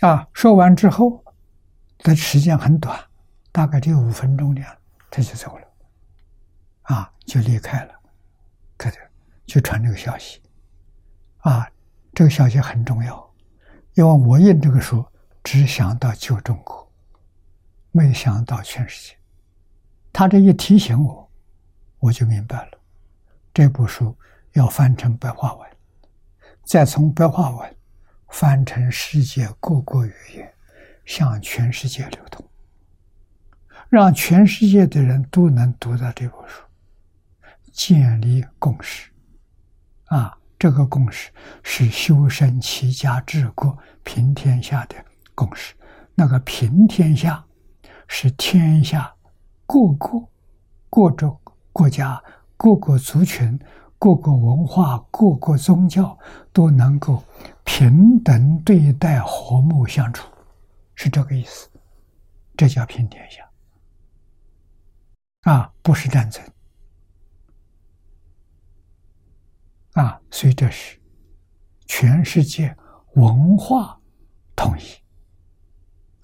啊，说完之后，的时间很短，大概只有五分钟的样，他就走了，啊，就离开了，可就就传这个消息，啊，这个消息很重要，因为我印这个书只想到救中国，没想到全世界。他这一提醒我，我就明白了，这部书要翻成白话文，再从白话文。翻成世界各国语言，向全世界流通，让全世界的人都能读到这部书，建立共识。啊，这个共识是修身齐家治国平天下的共识。那个平天下，是天下各个、各种国家、各个族群。各个文化、各个宗教都能够平等对待、和睦相处，是这个意思。这叫平天下啊，不是战争啊。所以这是全世界文化统一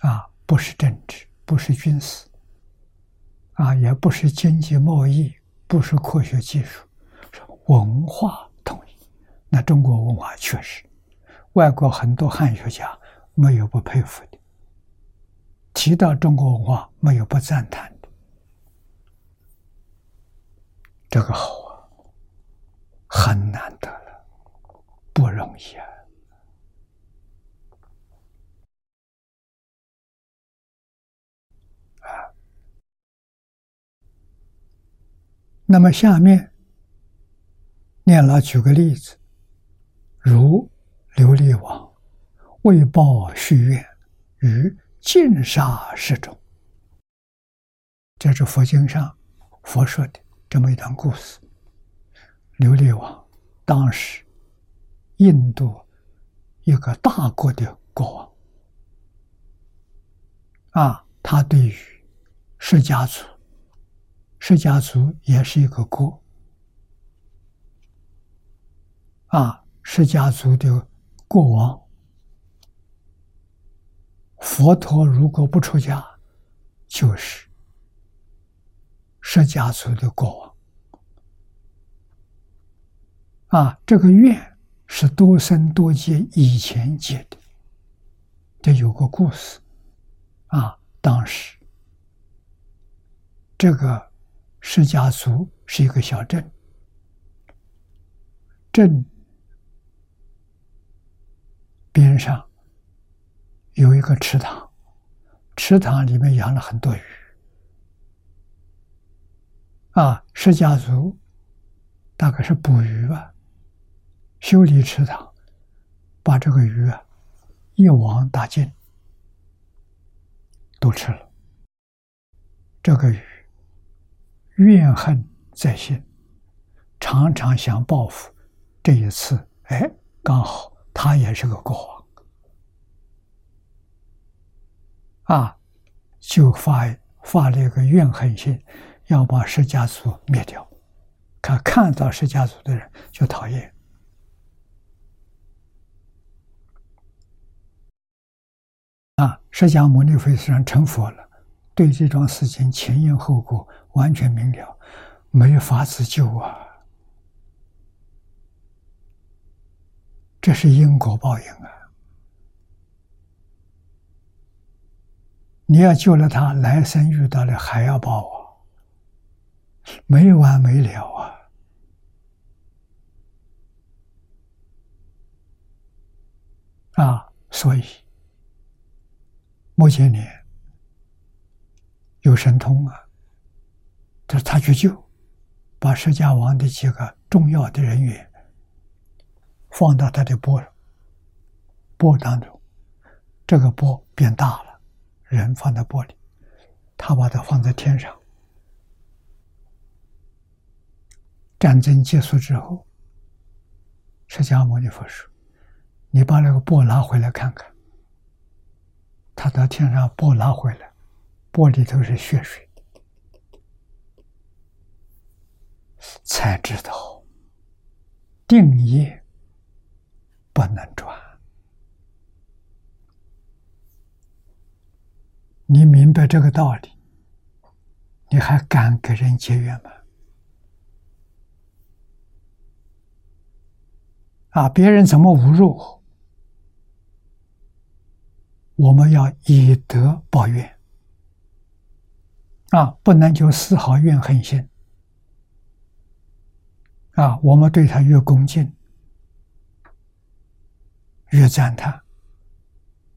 啊，不是政治，不是军事啊，也不是经济贸易，不是科学技术。是文化统一，那中国文化确实，外国很多汉学家没有不佩服的，提到中国文化没有不赞叹的，这个好啊，很难得了，不容易！啊，那么下面。念老举个例子，如琉璃王为报续愿于禁杀示众，这是佛经上佛说的这么一段故事。琉璃王当时印度一个大国的国王啊，他对于释迦族，释迦族也是一个国。啊，释迦族的国王，佛陀如果不出家，就是释迦族的国王。啊，这个愿是多生多劫以前结的，这有个故事。啊，当时这个释迦族是一个小镇，镇。边上有一个池塘，池塘里面养了很多鱼。啊，释迦族大概是捕鱼吧，修理池塘，把这个鱼啊一网打尽，都吃了。这个鱼怨恨在心，常常想报复。这一次，哎，刚好。他也是个国王，啊，就发发了一个怨恨信，要把释迦族灭掉。他看到释迦族的人就讨厌，啊，释迦牟尼佛虽然成佛了，对这桩事情前因后果完全明了，没法子救啊。这是因果报应啊！你要救了他，来生遇到了还要报啊，没完没了啊！啊，所以目前年有神通啊，这他去救，把释迦王的几个重要的人员。放到他的钵钵当中，这个钵变大了，人放在钵里，他把它放在天上。战争结束之后，释迦牟尼佛说：“你把那个钵拿回来看看。”他到天上钵拿回来，钵里头是血水，才知道定业不能转。你明白这个道理，你还敢给人结怨吗？啊！别人怎么侮辱我，我们要以德报怨。啊，不能就丝毫怨恨心。啊，我们对他越恭敬，越赞叹。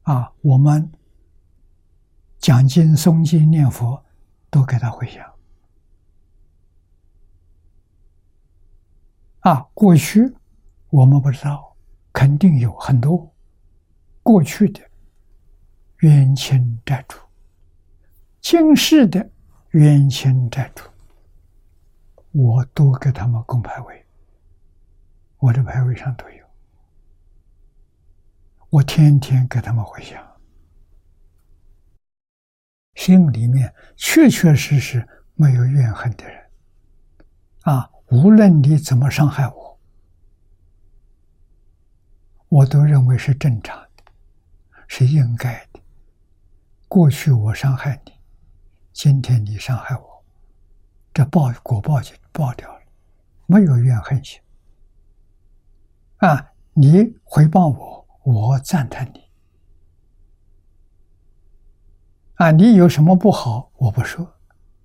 啊，我们讲经、诵经、念佛，都给他回向。啊，过去。我们不知道，肯定有很多过去的冤亲债主，今世的冤亲债主，我都给他们供牌位，我的牌位上都有，我天天给他们回想，心里面确确实实没有怨恨的人，啊，无论你怎么伤害我。我都认为是正常的，是应该的。过去我伤害你，今天你伤害我，这报果报就报掉了，没有怨恨心。啊，你回报我，我赞叹你。啊，你有什么不好，我不说；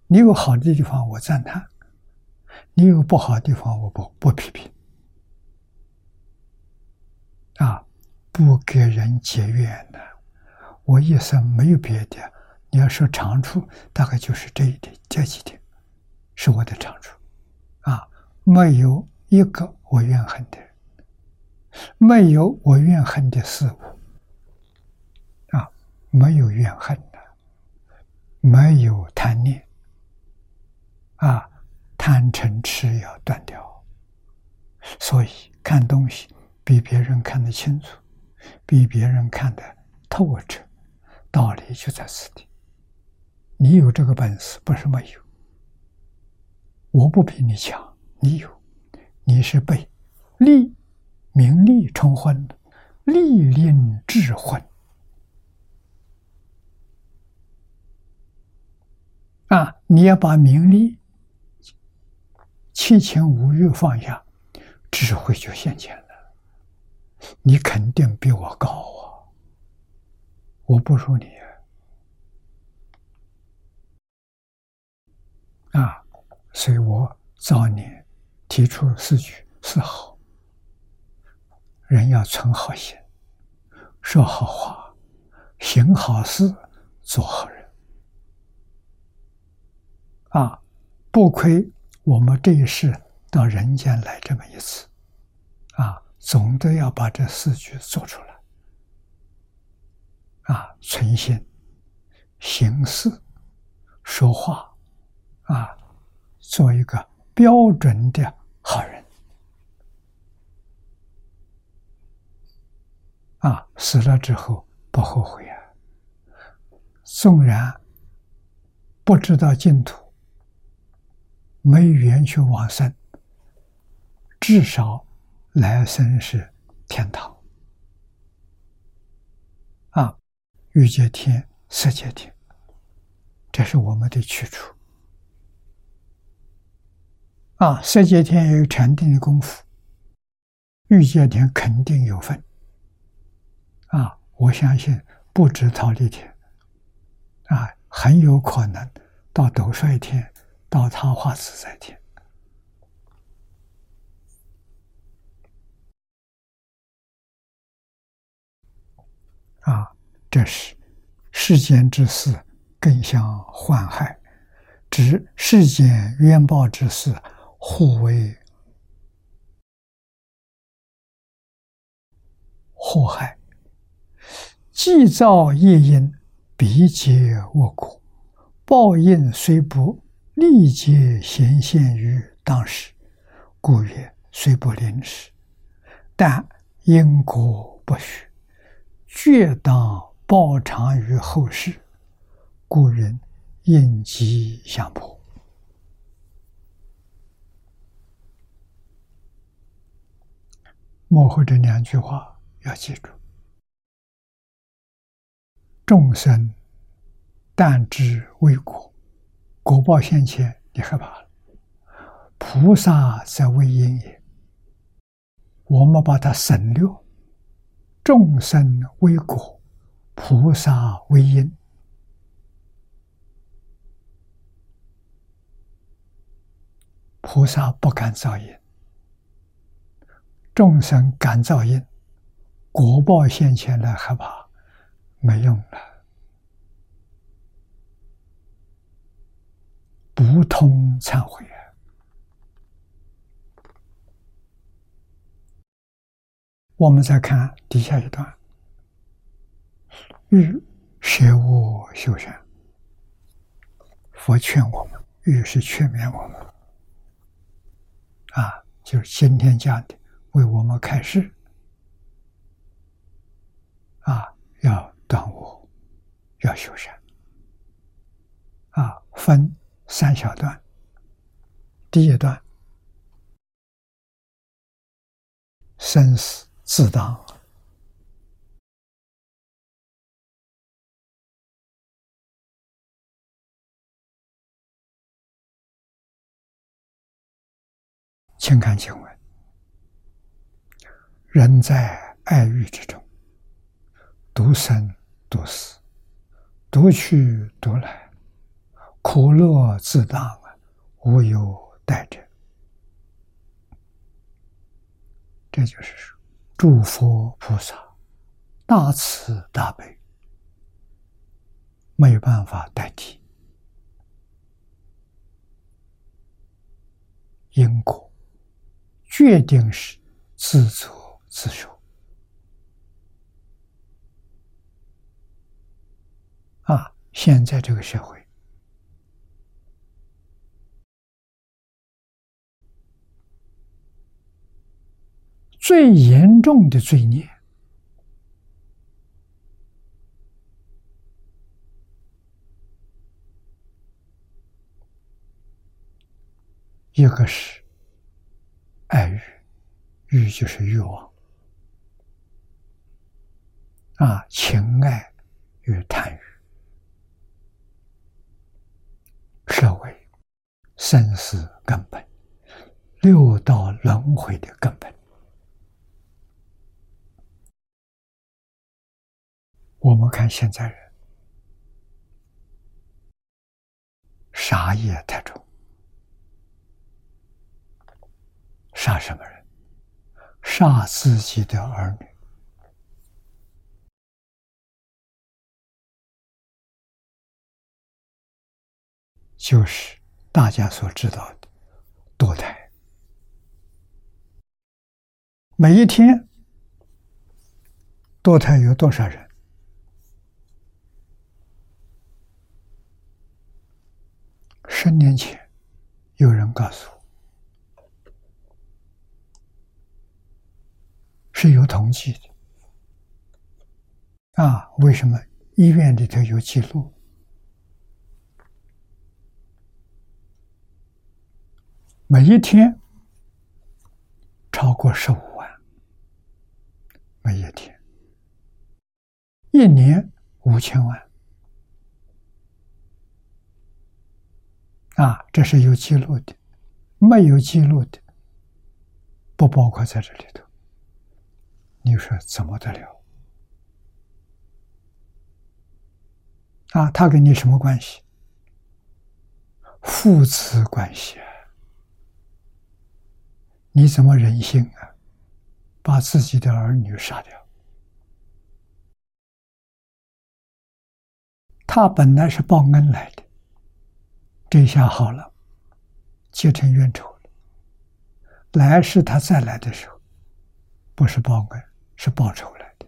你有好的地方，我赞叹；你有不好的地方，我不不批评。啊，不给人结怨的，我一生没有别的。你要说长处，大概就是这一点，这几点是我的长处。啊，没有一个我怨恨的人，没有我怨恨的事物。啊，没有怨恨的，没有贪念。啊，贪嗔痴要断掉，所以看东西。比别人看得清楚，比别人看得透彻，道理就在此地。你有这个本事，不是没有。我不比你强，你有，你是被利、名利冲昏的，利令智昏。啊！你要把名利、七情五欲放下，智慧就现前了。你肯定比我高啊！我不如你啊！所以我早年提出四句四好：人要存好心，说好话，行好事，做好人。啊，不亏我们这一世到人间来这么一次，啊！总得要把这四句做出来，啊，存心、行事、说话，啊，做一个标准的好人，啊，死了之后不后悔啊。纵然不知道净土，没缘去往生，至少。来生是天堂啊，欲界天、色界天，这是我们的去处啊。色界天也有禅定的功夫，欲界天肯定有份啊。我相信不止桃李天啊，很有可能到斗率天、到桃花自在天。啊，这是世间之事，更像幻害；指世间冤报之事，互为祸害。既造业因，必结恶果，报应虽不立即显现于当时，故曰虽不临时，但因果不虚，绝当报偿于后世，故人应机相破。幕后这两句话要记住。众生但知为果，果报现前，你害怕了。菩萨则为因也，我们把它省略。众生为果，菩萨为因。菩萨不敢造因，众生感造因，果报现前的，害怕。没用了，不通忏悔啊！我们再看底下一段：欲舍我修善，佛劝我们，欲是劝勉我们啊，就是今天讲的，为我们开示啊，要。断我要修善啊，分三小段。第一段，生死自当，请看请问，人在爱欲之中，独生。独死，独去独来，苦乐自当啊，无有代者。这就是说，诸佛菩萨大慈大悲，没有办法代替因果，决定是自作自受。啊！现在这个社会最严重的罪孽，一个是爱欲，欲就是欲望啊，情爱与贪欲。社会生死根本、六道轮回的根本。我们看现在人杀业太重，杀什么人？杀自己的儿女。就是大家所知道的堕胎，每一天堕胎有多少人？十年前有人告诉我，是有统计的。啊，为什么医院里头有记录？每一天超过十五万，每一天，一年五千万，啊，这是有记录的，没有记录的不包括在这里头。你说怎么得了？啊，他跟你什么关系？父子关系。你怎么忍心啊？把自己的儿女杀掉。他本来是报恩来的。这下好了结成冤仇了。来世他再来的时候不是报恩是报仇来的。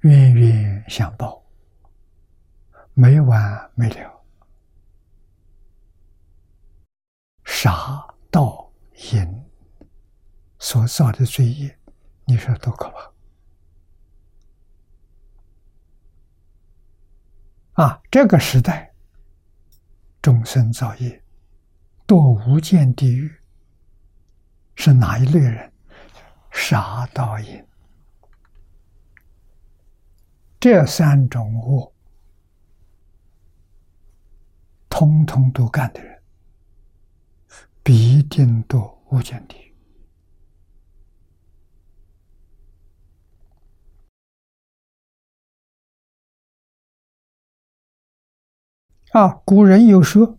冤冤相报没完没了。杀盗淫所造的罪业，你说多可怕！啊，这个时代，众生造业，堕无间地狱，是哪一类人？杀盗淫。这三种恶，通通都干的人，必定堕无间地狱。啊，古人有说：“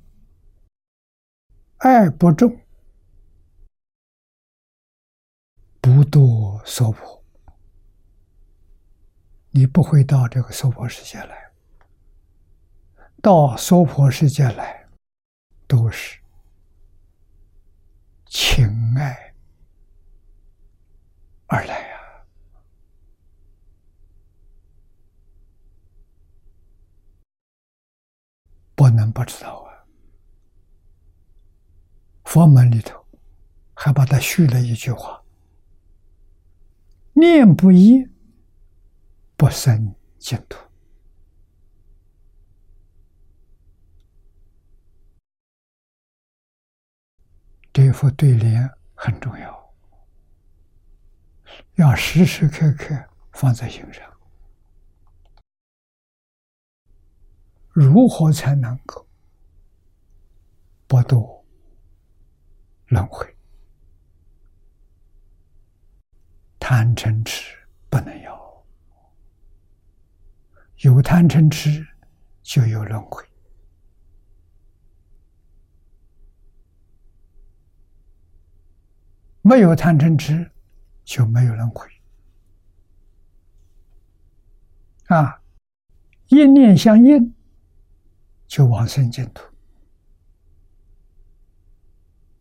爱不重，不堕娑婆。”你不会到这个娑婆世界来，到娑婆世界来，都是情爱而来呀，不能不知道啊。佛门里头还把它续了一句话：念不一。不生净土，这副对联很重要，要时时刻刻放在心上。如何才能够不堕轮回？贪嗔痴不能有。有贪嗔痴，就有轮回；没有贪嗔痴，就没有轮回。啊，一念相应，就往生净土。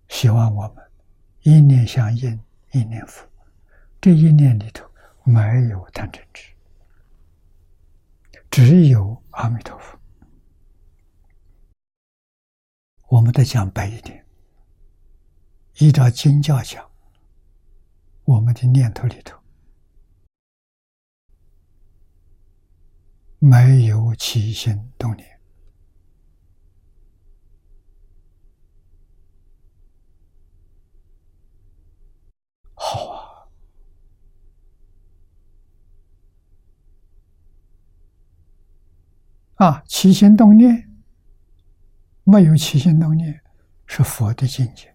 希望我们一念相应，一念佛，这一念里头没有贪嗔痴。只有阿弥陀佛，我们得讲白一点。依照经教讲，我们的念头里头。没有起心动念，好啊。啊，起心动念，没有起心动念是佛的境界；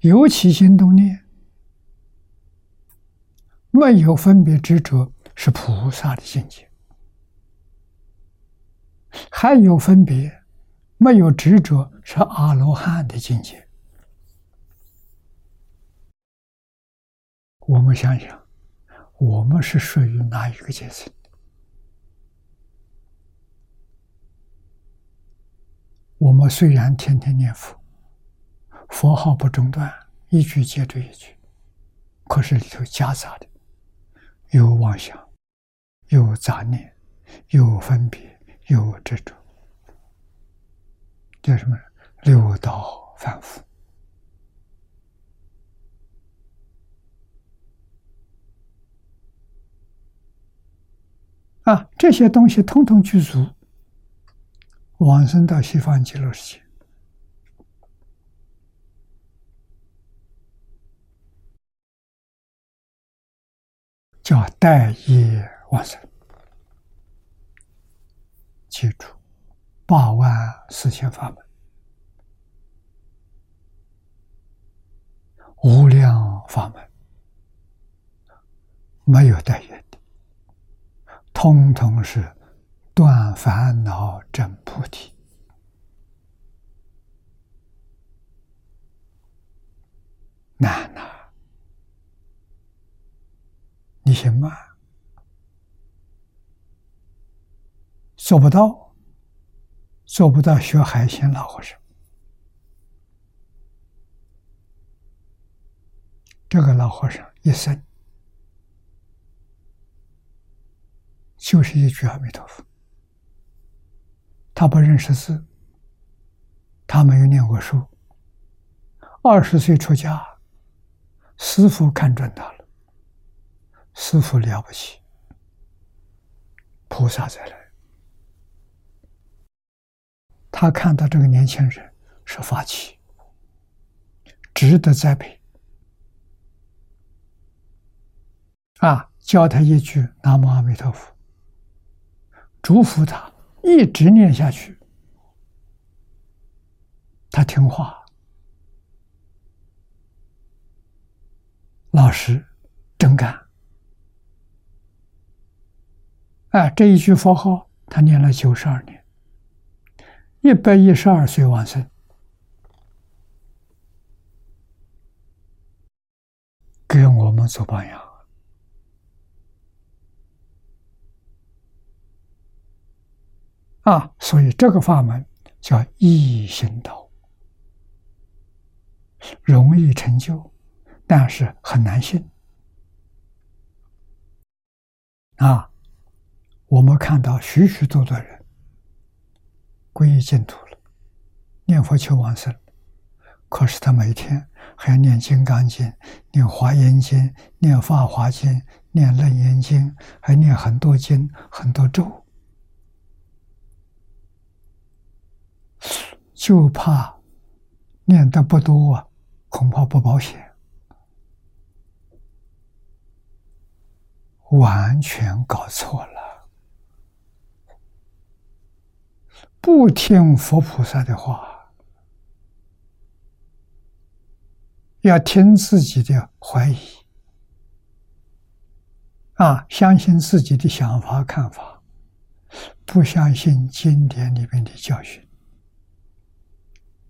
有起心动念，没有分别执着是菩萨的境界；还有分别，没有执着是阿罗汉的境界。我们想想，我们是属于哪一个阶层？我们虽然天天念佛，佛号不中断，一句接着一句，可是里头夹杂的有妄想，有杂念，有分别，有执着，叫什么？六道反复啊！这些东西通通具足。往生到西方极乐世界，叫待业往生。记住，八万四千法门，无量法门，没有待业的，通通是。断烦恼证菩提，难呐！你行吗？做不到，做不到。学海鲜老和尚，这个老和尚一生就是一句阿弥陀佛。他不认识字，他没有念过书。二十岁出家，师傅看准他了。师傅了不起，菩萨再来。他看到这个年轻人是法器，值得栽培。啊，教他一句“南无阿弥陀佛”，嘱咐他一直念下去。他听话，老实，真干。啊，这一句佛号，他念了九十二年。一百一十二岁往生，给我们做榜样啊！所以这个法门叫易行道，容易成就，但是很难信啊！我们看到许许多多人。皈依净土了，念佛求往生。可是他每天还要念《金刚经》、念《华严经》、念《法华经》、念《楞严经》，还念很多经、很多咒，就怕念的不多啊，恐怕不保险，完全搞错了。不听佛菩萨的话，要听自己的怀疑啊，相信自己的想法看法，不相信经典里面的教训，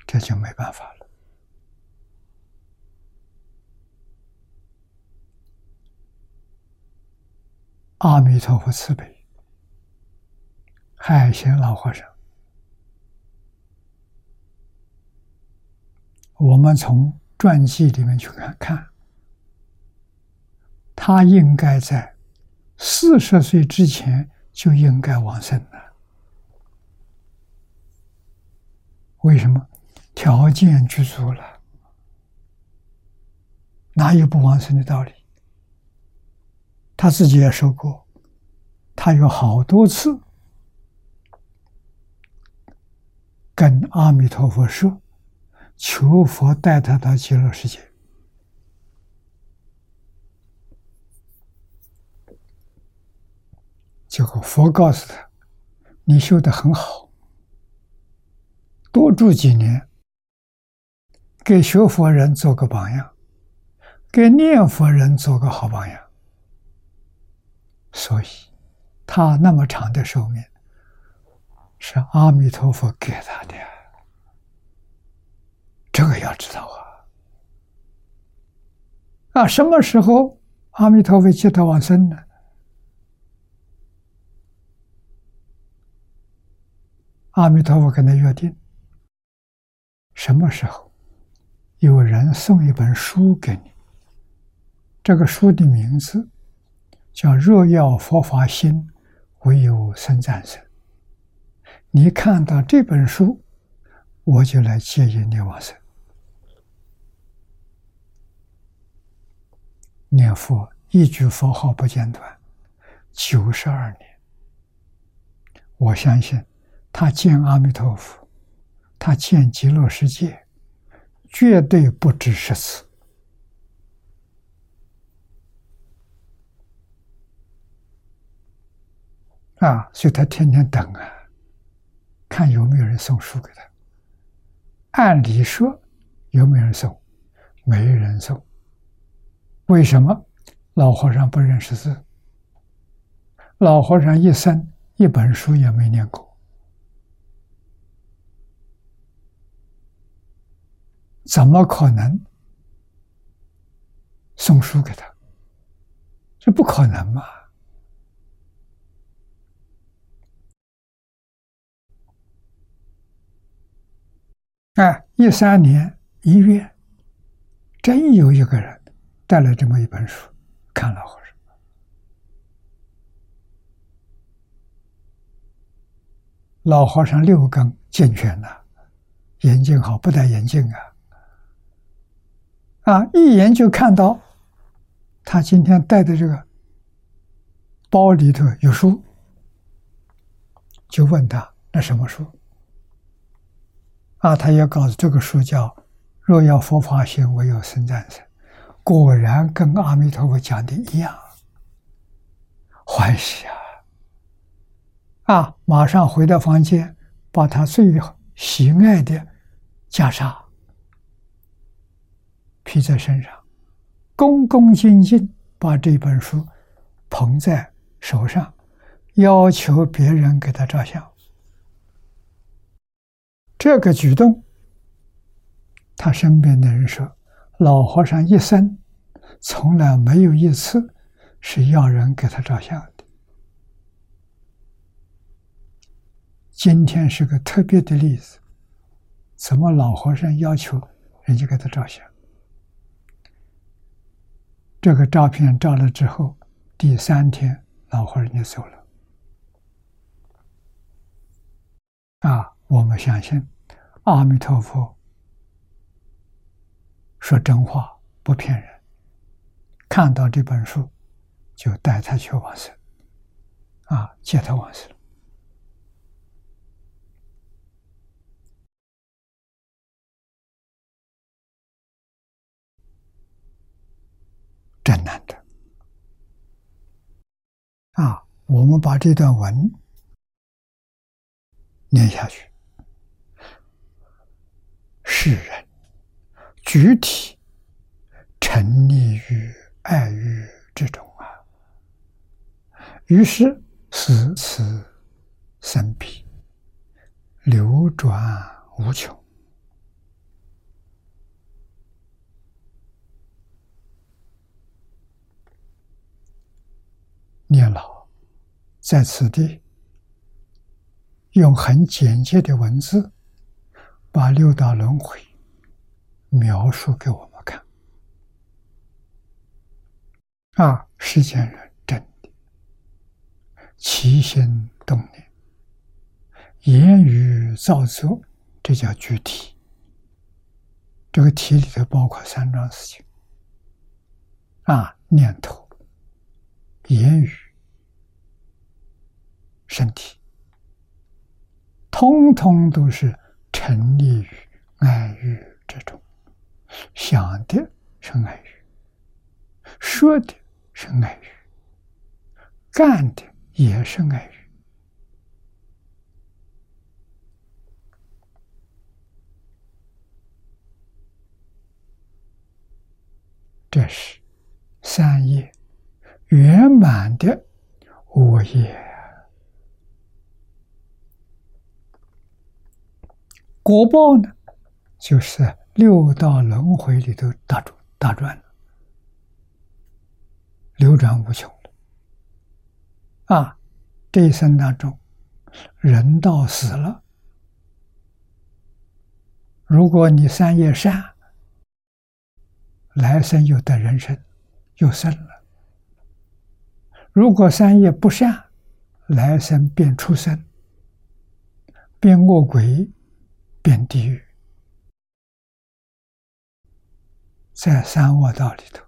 这就没办法了。阿弥陀佛慈悲，海贤老和尚。我们从传记里面去看看，他应该在四十岁之前就应该往生了。为什么？条件具足了，哪有不往生的道理？他自己也说过，他有好多次跟阿弥陀佛说。求佛带他到极乐世界，结果佛告诉他：“你修的很好，多住几年，给学佛人做个榜样，给念佛人做个好榜样。”所以，他那么长的寿命，是阿弥陀佛给他的。这个要知道啊！啊，什么时候阿弥陀佛接他往生呢？阿弥陀佛跟他约定，什么时候有人送一本书给你？这个书的名字叫《若要佛法兴，唯有僧战胜》。你看到这本书，我就来接引你往生。念佛一句佛号不间断，九十二年。我相信他见阿弥陀佛，他见极乐世界，绝对不止十次啊！所以他天天等啊，看有没有人送书给他。按理说有没有人送？没人送。为什么老和尚不认识字？老和尚一生一本书也没念过，怎么可能送书给他？这不可能嘛！哎，一三年一月，真有一个人。带来这么一本书，看了和尚老和尚六根健全了，眼睛好，不戴眼镜啊。啊，一眼就看到他今天带的这个包里头有书，就问他那什么书？啊，他也告诉这个书叫《若要佛法行，唯有僧战胜》，果然跟阿弥陀佛讲的一样，欢喜啊！啊，马上回到房间，把他最喜爱的袈裟披在身上，恭恭敬敬把这本书捧在手上，要求别人给他照相。这个举动，他身边的人说：“老和尚一生从来没有一次是要人给他照相的。今天是个特别的例子，怎么老和尚要求人家给他照相？这个照片照了之后，第三天老和尚就走了。啊！”我们相信，阿弥陀佛说真话不骗人。看到这本书，就带他去往生，啊，接他往生，真难得。啊，我们把这段文念下去。世人具体沉溺于爱欲之中啊，于是死此生彼，流转无穷。念老在此地用很简洁的文字。把六道轮回描述给我们看啊！世间人真的起心动念、言语造作，这叫具体。这个体里头包括三桩事情啊：念头、言语、身体，通通都是。沉溺于爱欲之中，想的是爱欲，说的是爱欲，干的也是爱欲。这是三业圆满的五业。果报呢，就是六道轮回里头打转打转，流转无穷的啊！这一生当中，人道死了，如果你三业善，来生又得人生，又生了；如果三业不善，来生变畜生，变恶鬼。变地狱，在三恶道里头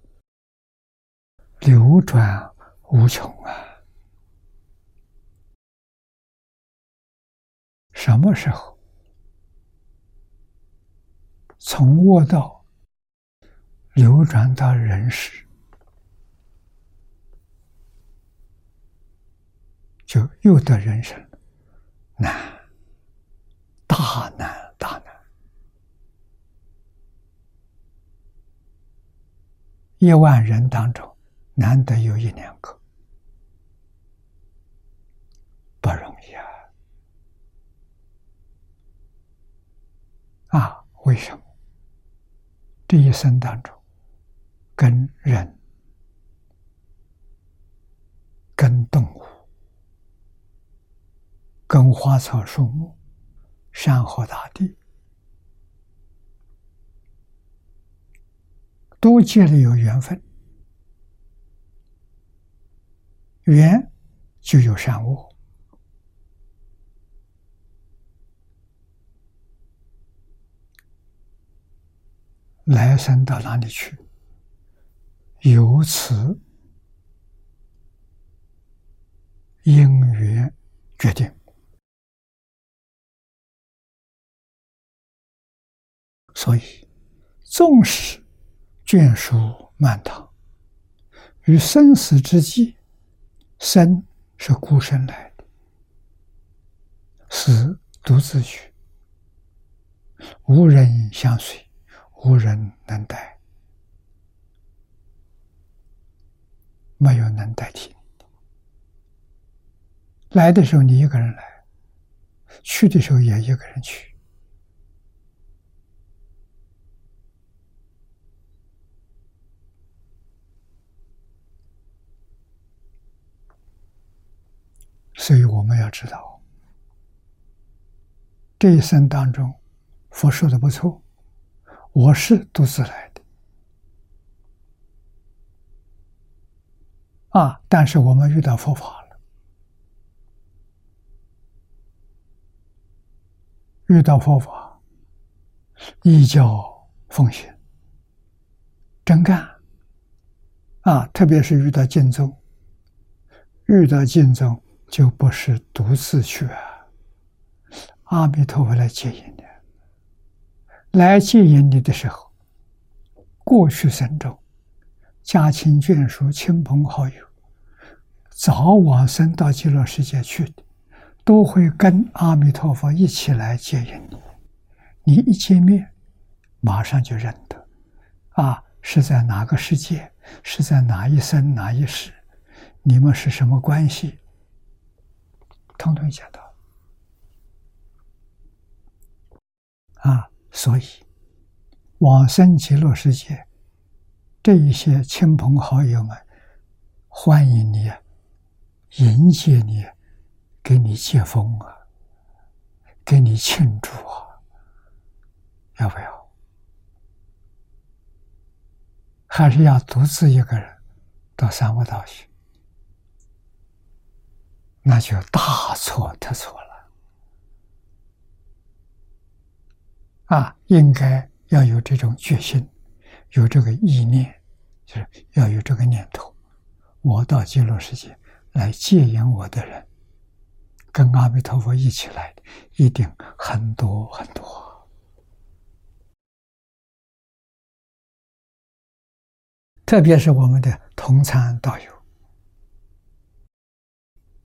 流转无穷啊！什么时候从恶道流转到人世，就又得人生难，大难。一万人当中，难得有一两个，不容易啊！啊，为什么？这一生当中，跟人、跟动物、跟花草树木、山河大地。都建立有缘分缘就有善恶。来生到哪里去由此因缘决定。所以纵使眷属满堂，于生死之际，生是孤身来的，死独自去，无人相随，无人能代，没有能代替你。来的时候你一个人来，去的时候也一个人去。所以我们要知道，这一生当中，佛说的不错，我是独自来的啊！但是我们遇到佛法了，遇到佛法，依教奉行，真干啊！特别是遇到净宗，遇到净宗。就不是独自去！阿弥陀佛来接引你，来接引你的时候，过去生中家亲眷属、亲朋好友早往生到极乐世界去的，都会跟阿弥陀佛一起来接引你。你一见面，马上就认得，啊，是在哪个世界？是在哪一生哪一世？你们是什么关系？通通讲到啊，所以往生极乐世界，这一些亲朋好友们欢迎你，迎接你，给你接风啊，给你庆祝啊，要不要？还是要独自一个人到三五道去？那就大错特错了啊！应该要有这种决心，有这个意念，就是要有这个念头。我到极乐世界来接引我的人，跟阿弥陀佛一起来的，一定很多很多。特别是我们的同参道友。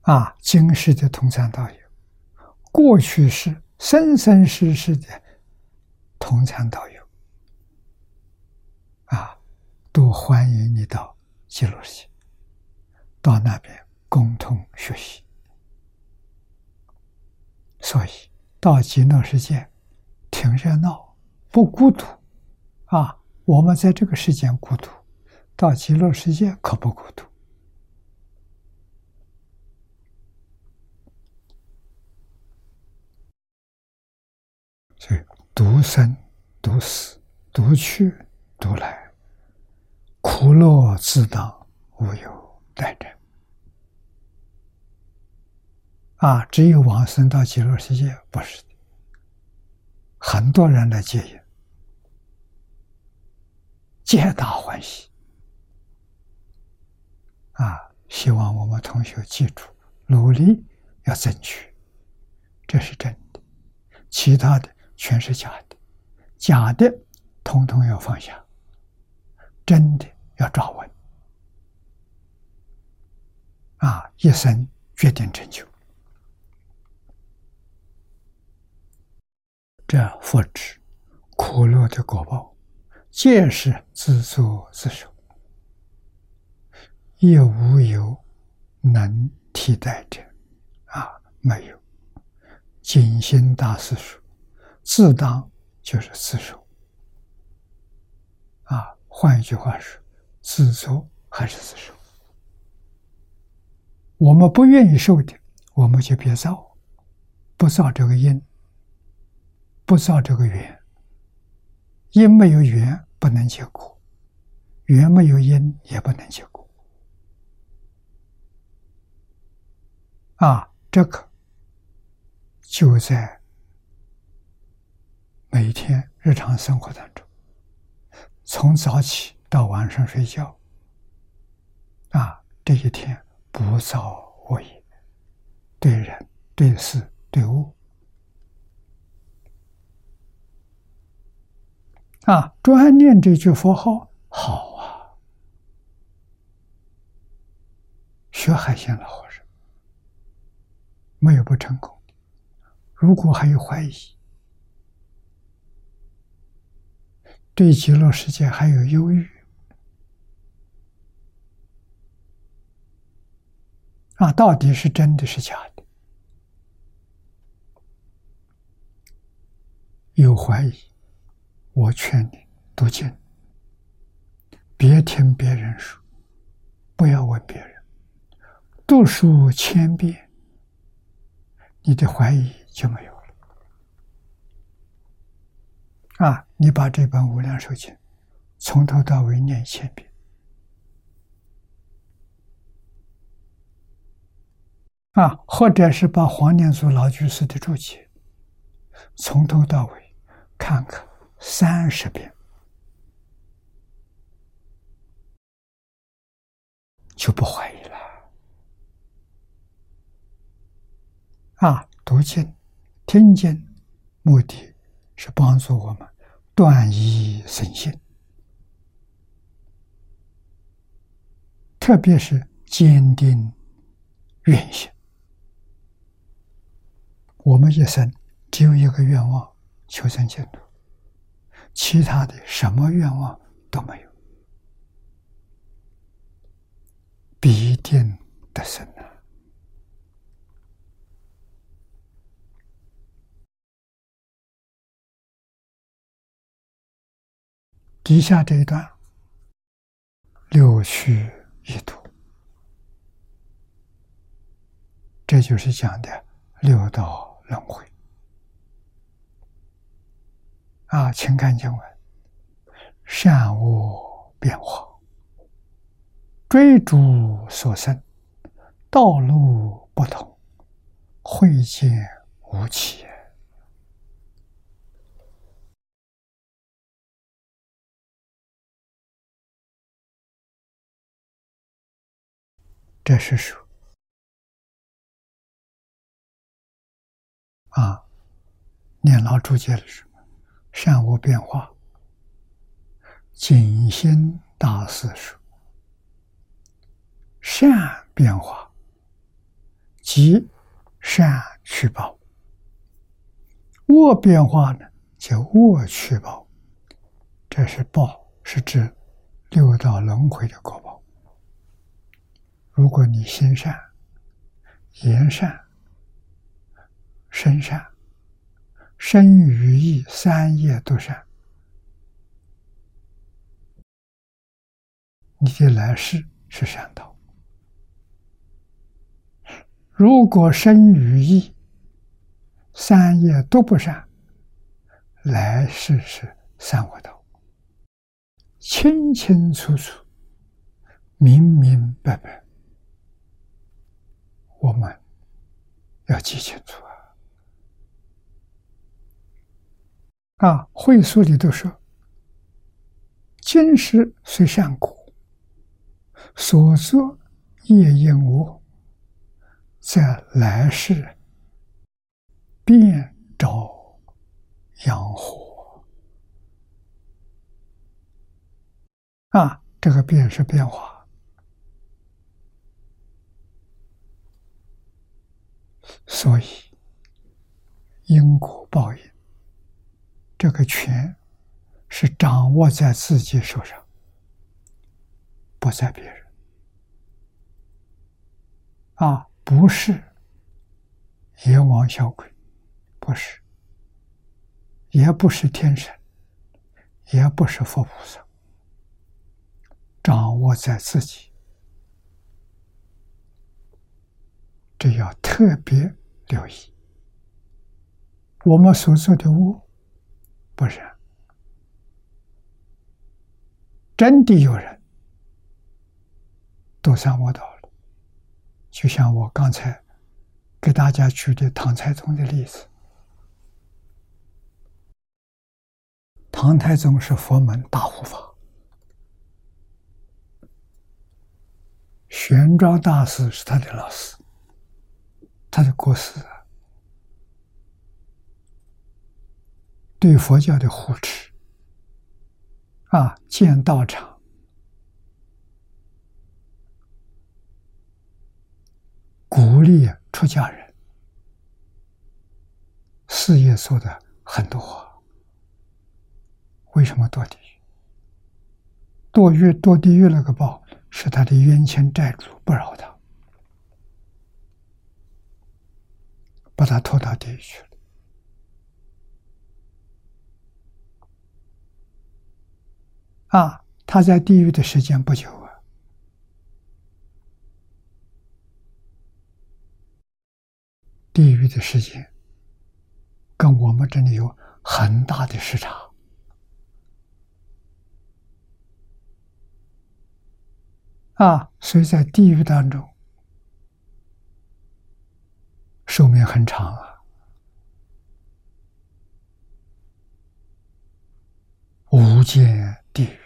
啊，今世的同参道友，过去是生生世世的同参道友，啊，都欢迎你到极乐世界，到那边共同学习。所以到极乐世界挺热闹，不孤独。啊，我们在这个世间孤独，到极乐世界可不孤独。所以，独生、独死、独去、独来，苦乐自当，无有待者。啊，只有往生到极乐世界，不是的。很多人来接引，皆大欢喜。啊，希望我们同学记住，努力要争取，这是真的。其他的。全是假的，假的通通要放下，真的要抓稳。啊，一生决定成就，这福祉苦乐的果报，皆是自作自受，亦无有能替代者。啊，没有。景心大师说。自当就是自受，啊，换一句话说，自作还是自受。我们不愿意受的，我们就别造，不造这个因，不造这个缘。因没有缘，不能结果；缘没有因，也不能结果。啊，这个就在。每天日常生活当中，从早起到晚上睡觉，啊，这一天不造恶业，对人、对事、对物，啊，专念这句佛号好啊，学海鲜老和尚没有不成功。如果还有怀疑，对极乐世界还有忧郁，啊，到底是真的是假的？有怀疑，我劝你读经，别听别人说，不要问别人，读书千遍，你的怀疑。就没有了啊！你把这本《无量寿经》从头到尾念一千遍啊，或者是把黄念祖老居士的注解从头到尾看看三十遍，就不怀疑了啊！读经。听经，目的是帮助我们断疑生信，特别是坚定愿心。我们一生只有一个愿望：求生净土，其他的什么愿望都没有，必定得生啊！底下这一段，六趣一图，这就是讲的六道轮回。啊，请看经文：善恶变化，追逐所生，道路不同，会见无期。这是说啊，念老注解的什么？善恶变化，景心大师说：善变化即善去报；恶变化呢，叫恶去报。这是报，是指六道轮回的果报。如果你心善、言善、身善、身语意三业都善，你的来世是善道；如果身语意三业都不善，来世是三恶道。清清楚楚、明明白白。我们要记清楚啊！啊，会书里都说：“今时虽善果，所作业因无，在来世便招阳火。”啊，这个“变”是变化。所以，因果报应，这个权是掌握在自己手上，不在别人。啊，不是阎王小鬼，不是，也不是天神，也不是佛菩萨，掌握在自己。这要特别留意。我们所做的恶，不是真的有人都上我道了。就像我刚才给大家举的唐太宗的例子，唐太宗是佛门大护法。玄奘大师是他的老师，他的国师，对佛教的护持，啊，建道场，鼓励出家人，事业做的很多。为什么堕地狱？堕狱堕地狱那个报是他的冤亲债主不饶他，把他拖到地狱去了。啊，他在地狱的时间不久啊，地狱的时间跟我们这里有很大的时差。啊，所以在地狱当中，寿命很长啊，无间地狱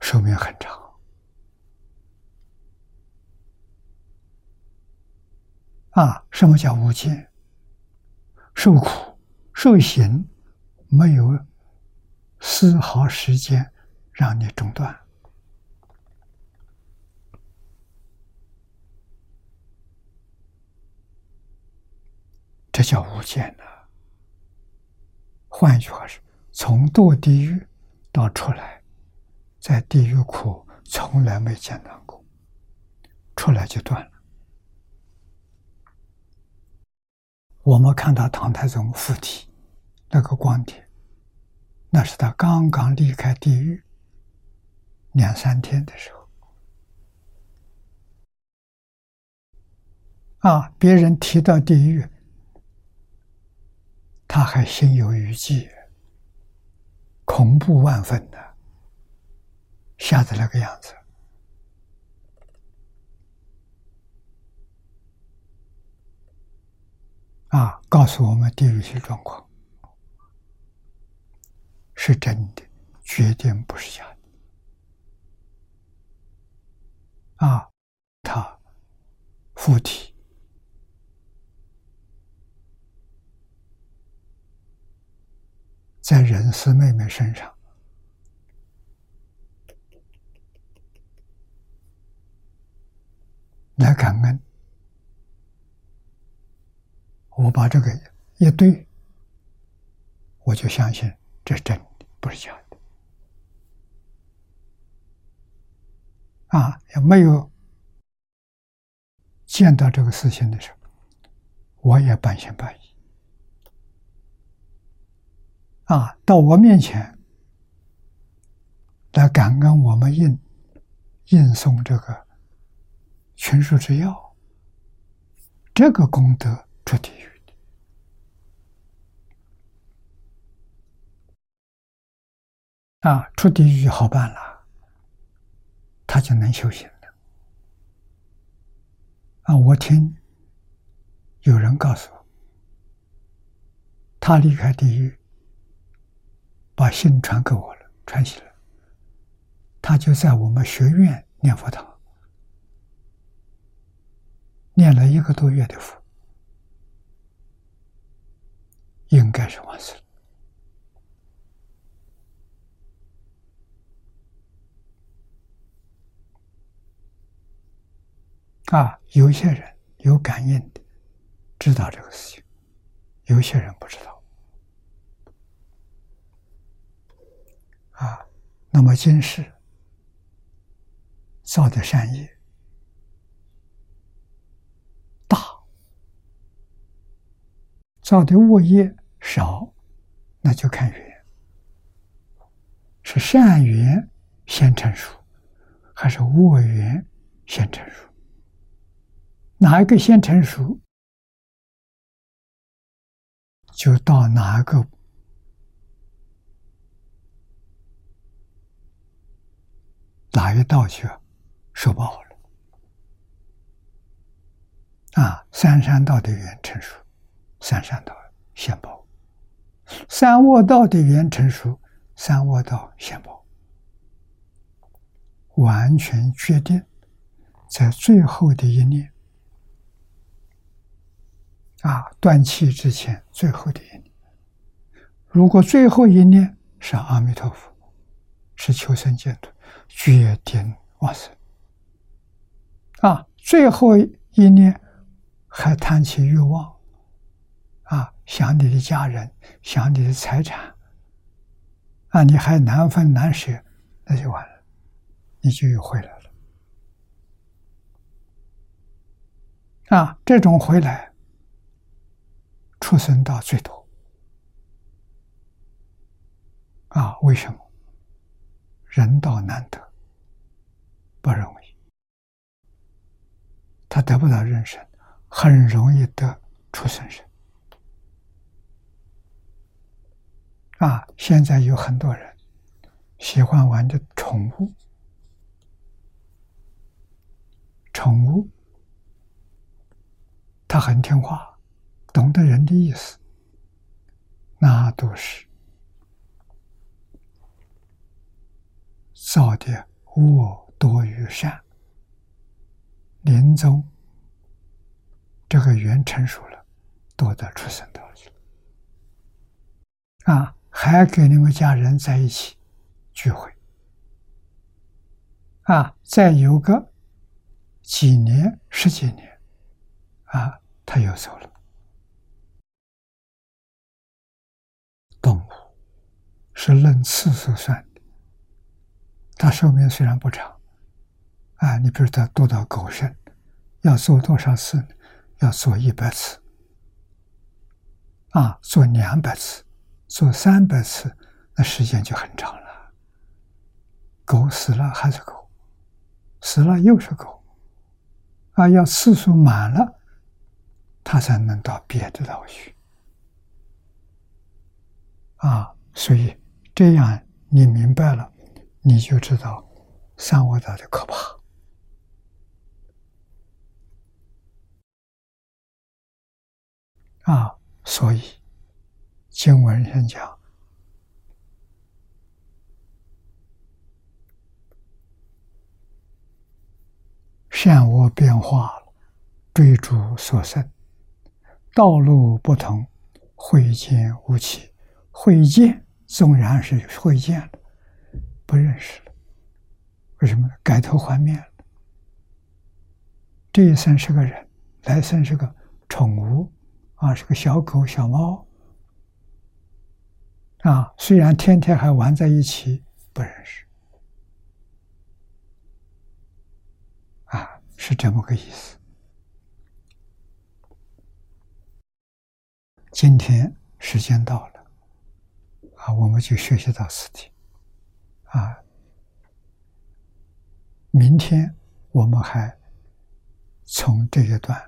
寿命很长啊。什么叫无间？受苦受刑，没有丝毫时间。让你中断，叫无间呐。换一句话是，从堕地狱到出来，在地狱苦从来没间断过，出来就断了。我们看到唐太宗附体那个光碟，那是他刚刚离开地狱。两三天的时候，啊，别人提到地狱，他还心有余悸，恐怖万分的，吓得那个样子。啊，告诉我们地狱些状况是真的，绝对不是假的。啊，他附体在仁师妹妹身上来感恩，我把这个一对，我就相信这是真的，不是假的。啊，也没有见到这个事情的时候，我也半信半疑。啊，到我面前来感恩我们印印送这个群书之要，这个功德出地狱啊，出地狱好办了。他就能修行了。啊，我听有人告诉我，他离开地狱，把信传给我了，传起来，他就在我们学院念佛堂，念了一个多月的佛，应该是完事了。啊，有些人有感应的，知道这个事情；有些人不知道。啊，那么今世造的善业大，造的恶业少，那就看缘，是善缘先成熟，还是恶缘先成熟？哪一个先成熟，就到哪个哪一道去受报了。啊，三山道的缘成熟，三山道现报；三卧道的缘成熟，三卧道现报。完全决定在最后的一念啊，断气之前最后的一念。如果最后一念是阿弥陀佛，是求生净土，决定往生啊。最后一念还谈起欲望啊，想你的家人，想你的财产啊，你还难分难舍，那就完了。你就又回来了啊！这种回来，出生到最多啊？为什么？人道难得，不容易。他得不到人生，很容易得出生生啊！现在有很多人喜欢玩的宠物。宠物，它很听话，懂得人的意思，那都是造的恶多于善。临终，这个缘成熟了，多得出生道去啊，还跟你们家人在一起聚会啊，再有个。几年、十几年，啊，他又走了。动物是论次数算的，它寿命虽然不长，啊，你比如它多到狗身，要做多少次？要做一百次，啊，做两百次，做三百次，那时间就很长了。狗死了还是狗，死了又是狗。啊，要次数满了，他才能到别的道去。啊，所以这样你明白了，你就知道三恶道的可怕。啊，所以经文上讲。善恶变化追逐所生，道路不同，会见无期。会见纵然是会见了，不认识了，为什么？改头换面了。这一生是个人，来生是个宠物，啊，是个小狗、小猫，啊，虽然天天还玩在一起，不认识啊。是这么个意思。今天时间到了，啊，我们就学习到此地，啊，明天我们还从这一段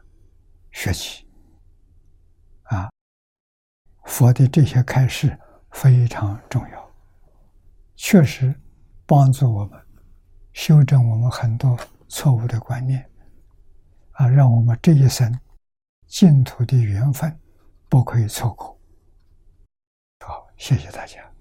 学起，啊，佛的这些开示非常重要，确实帮助我们修正我们很多。错误的观念，啊，让我们这一生净土的缘分不可以错过。好，谢谢大家。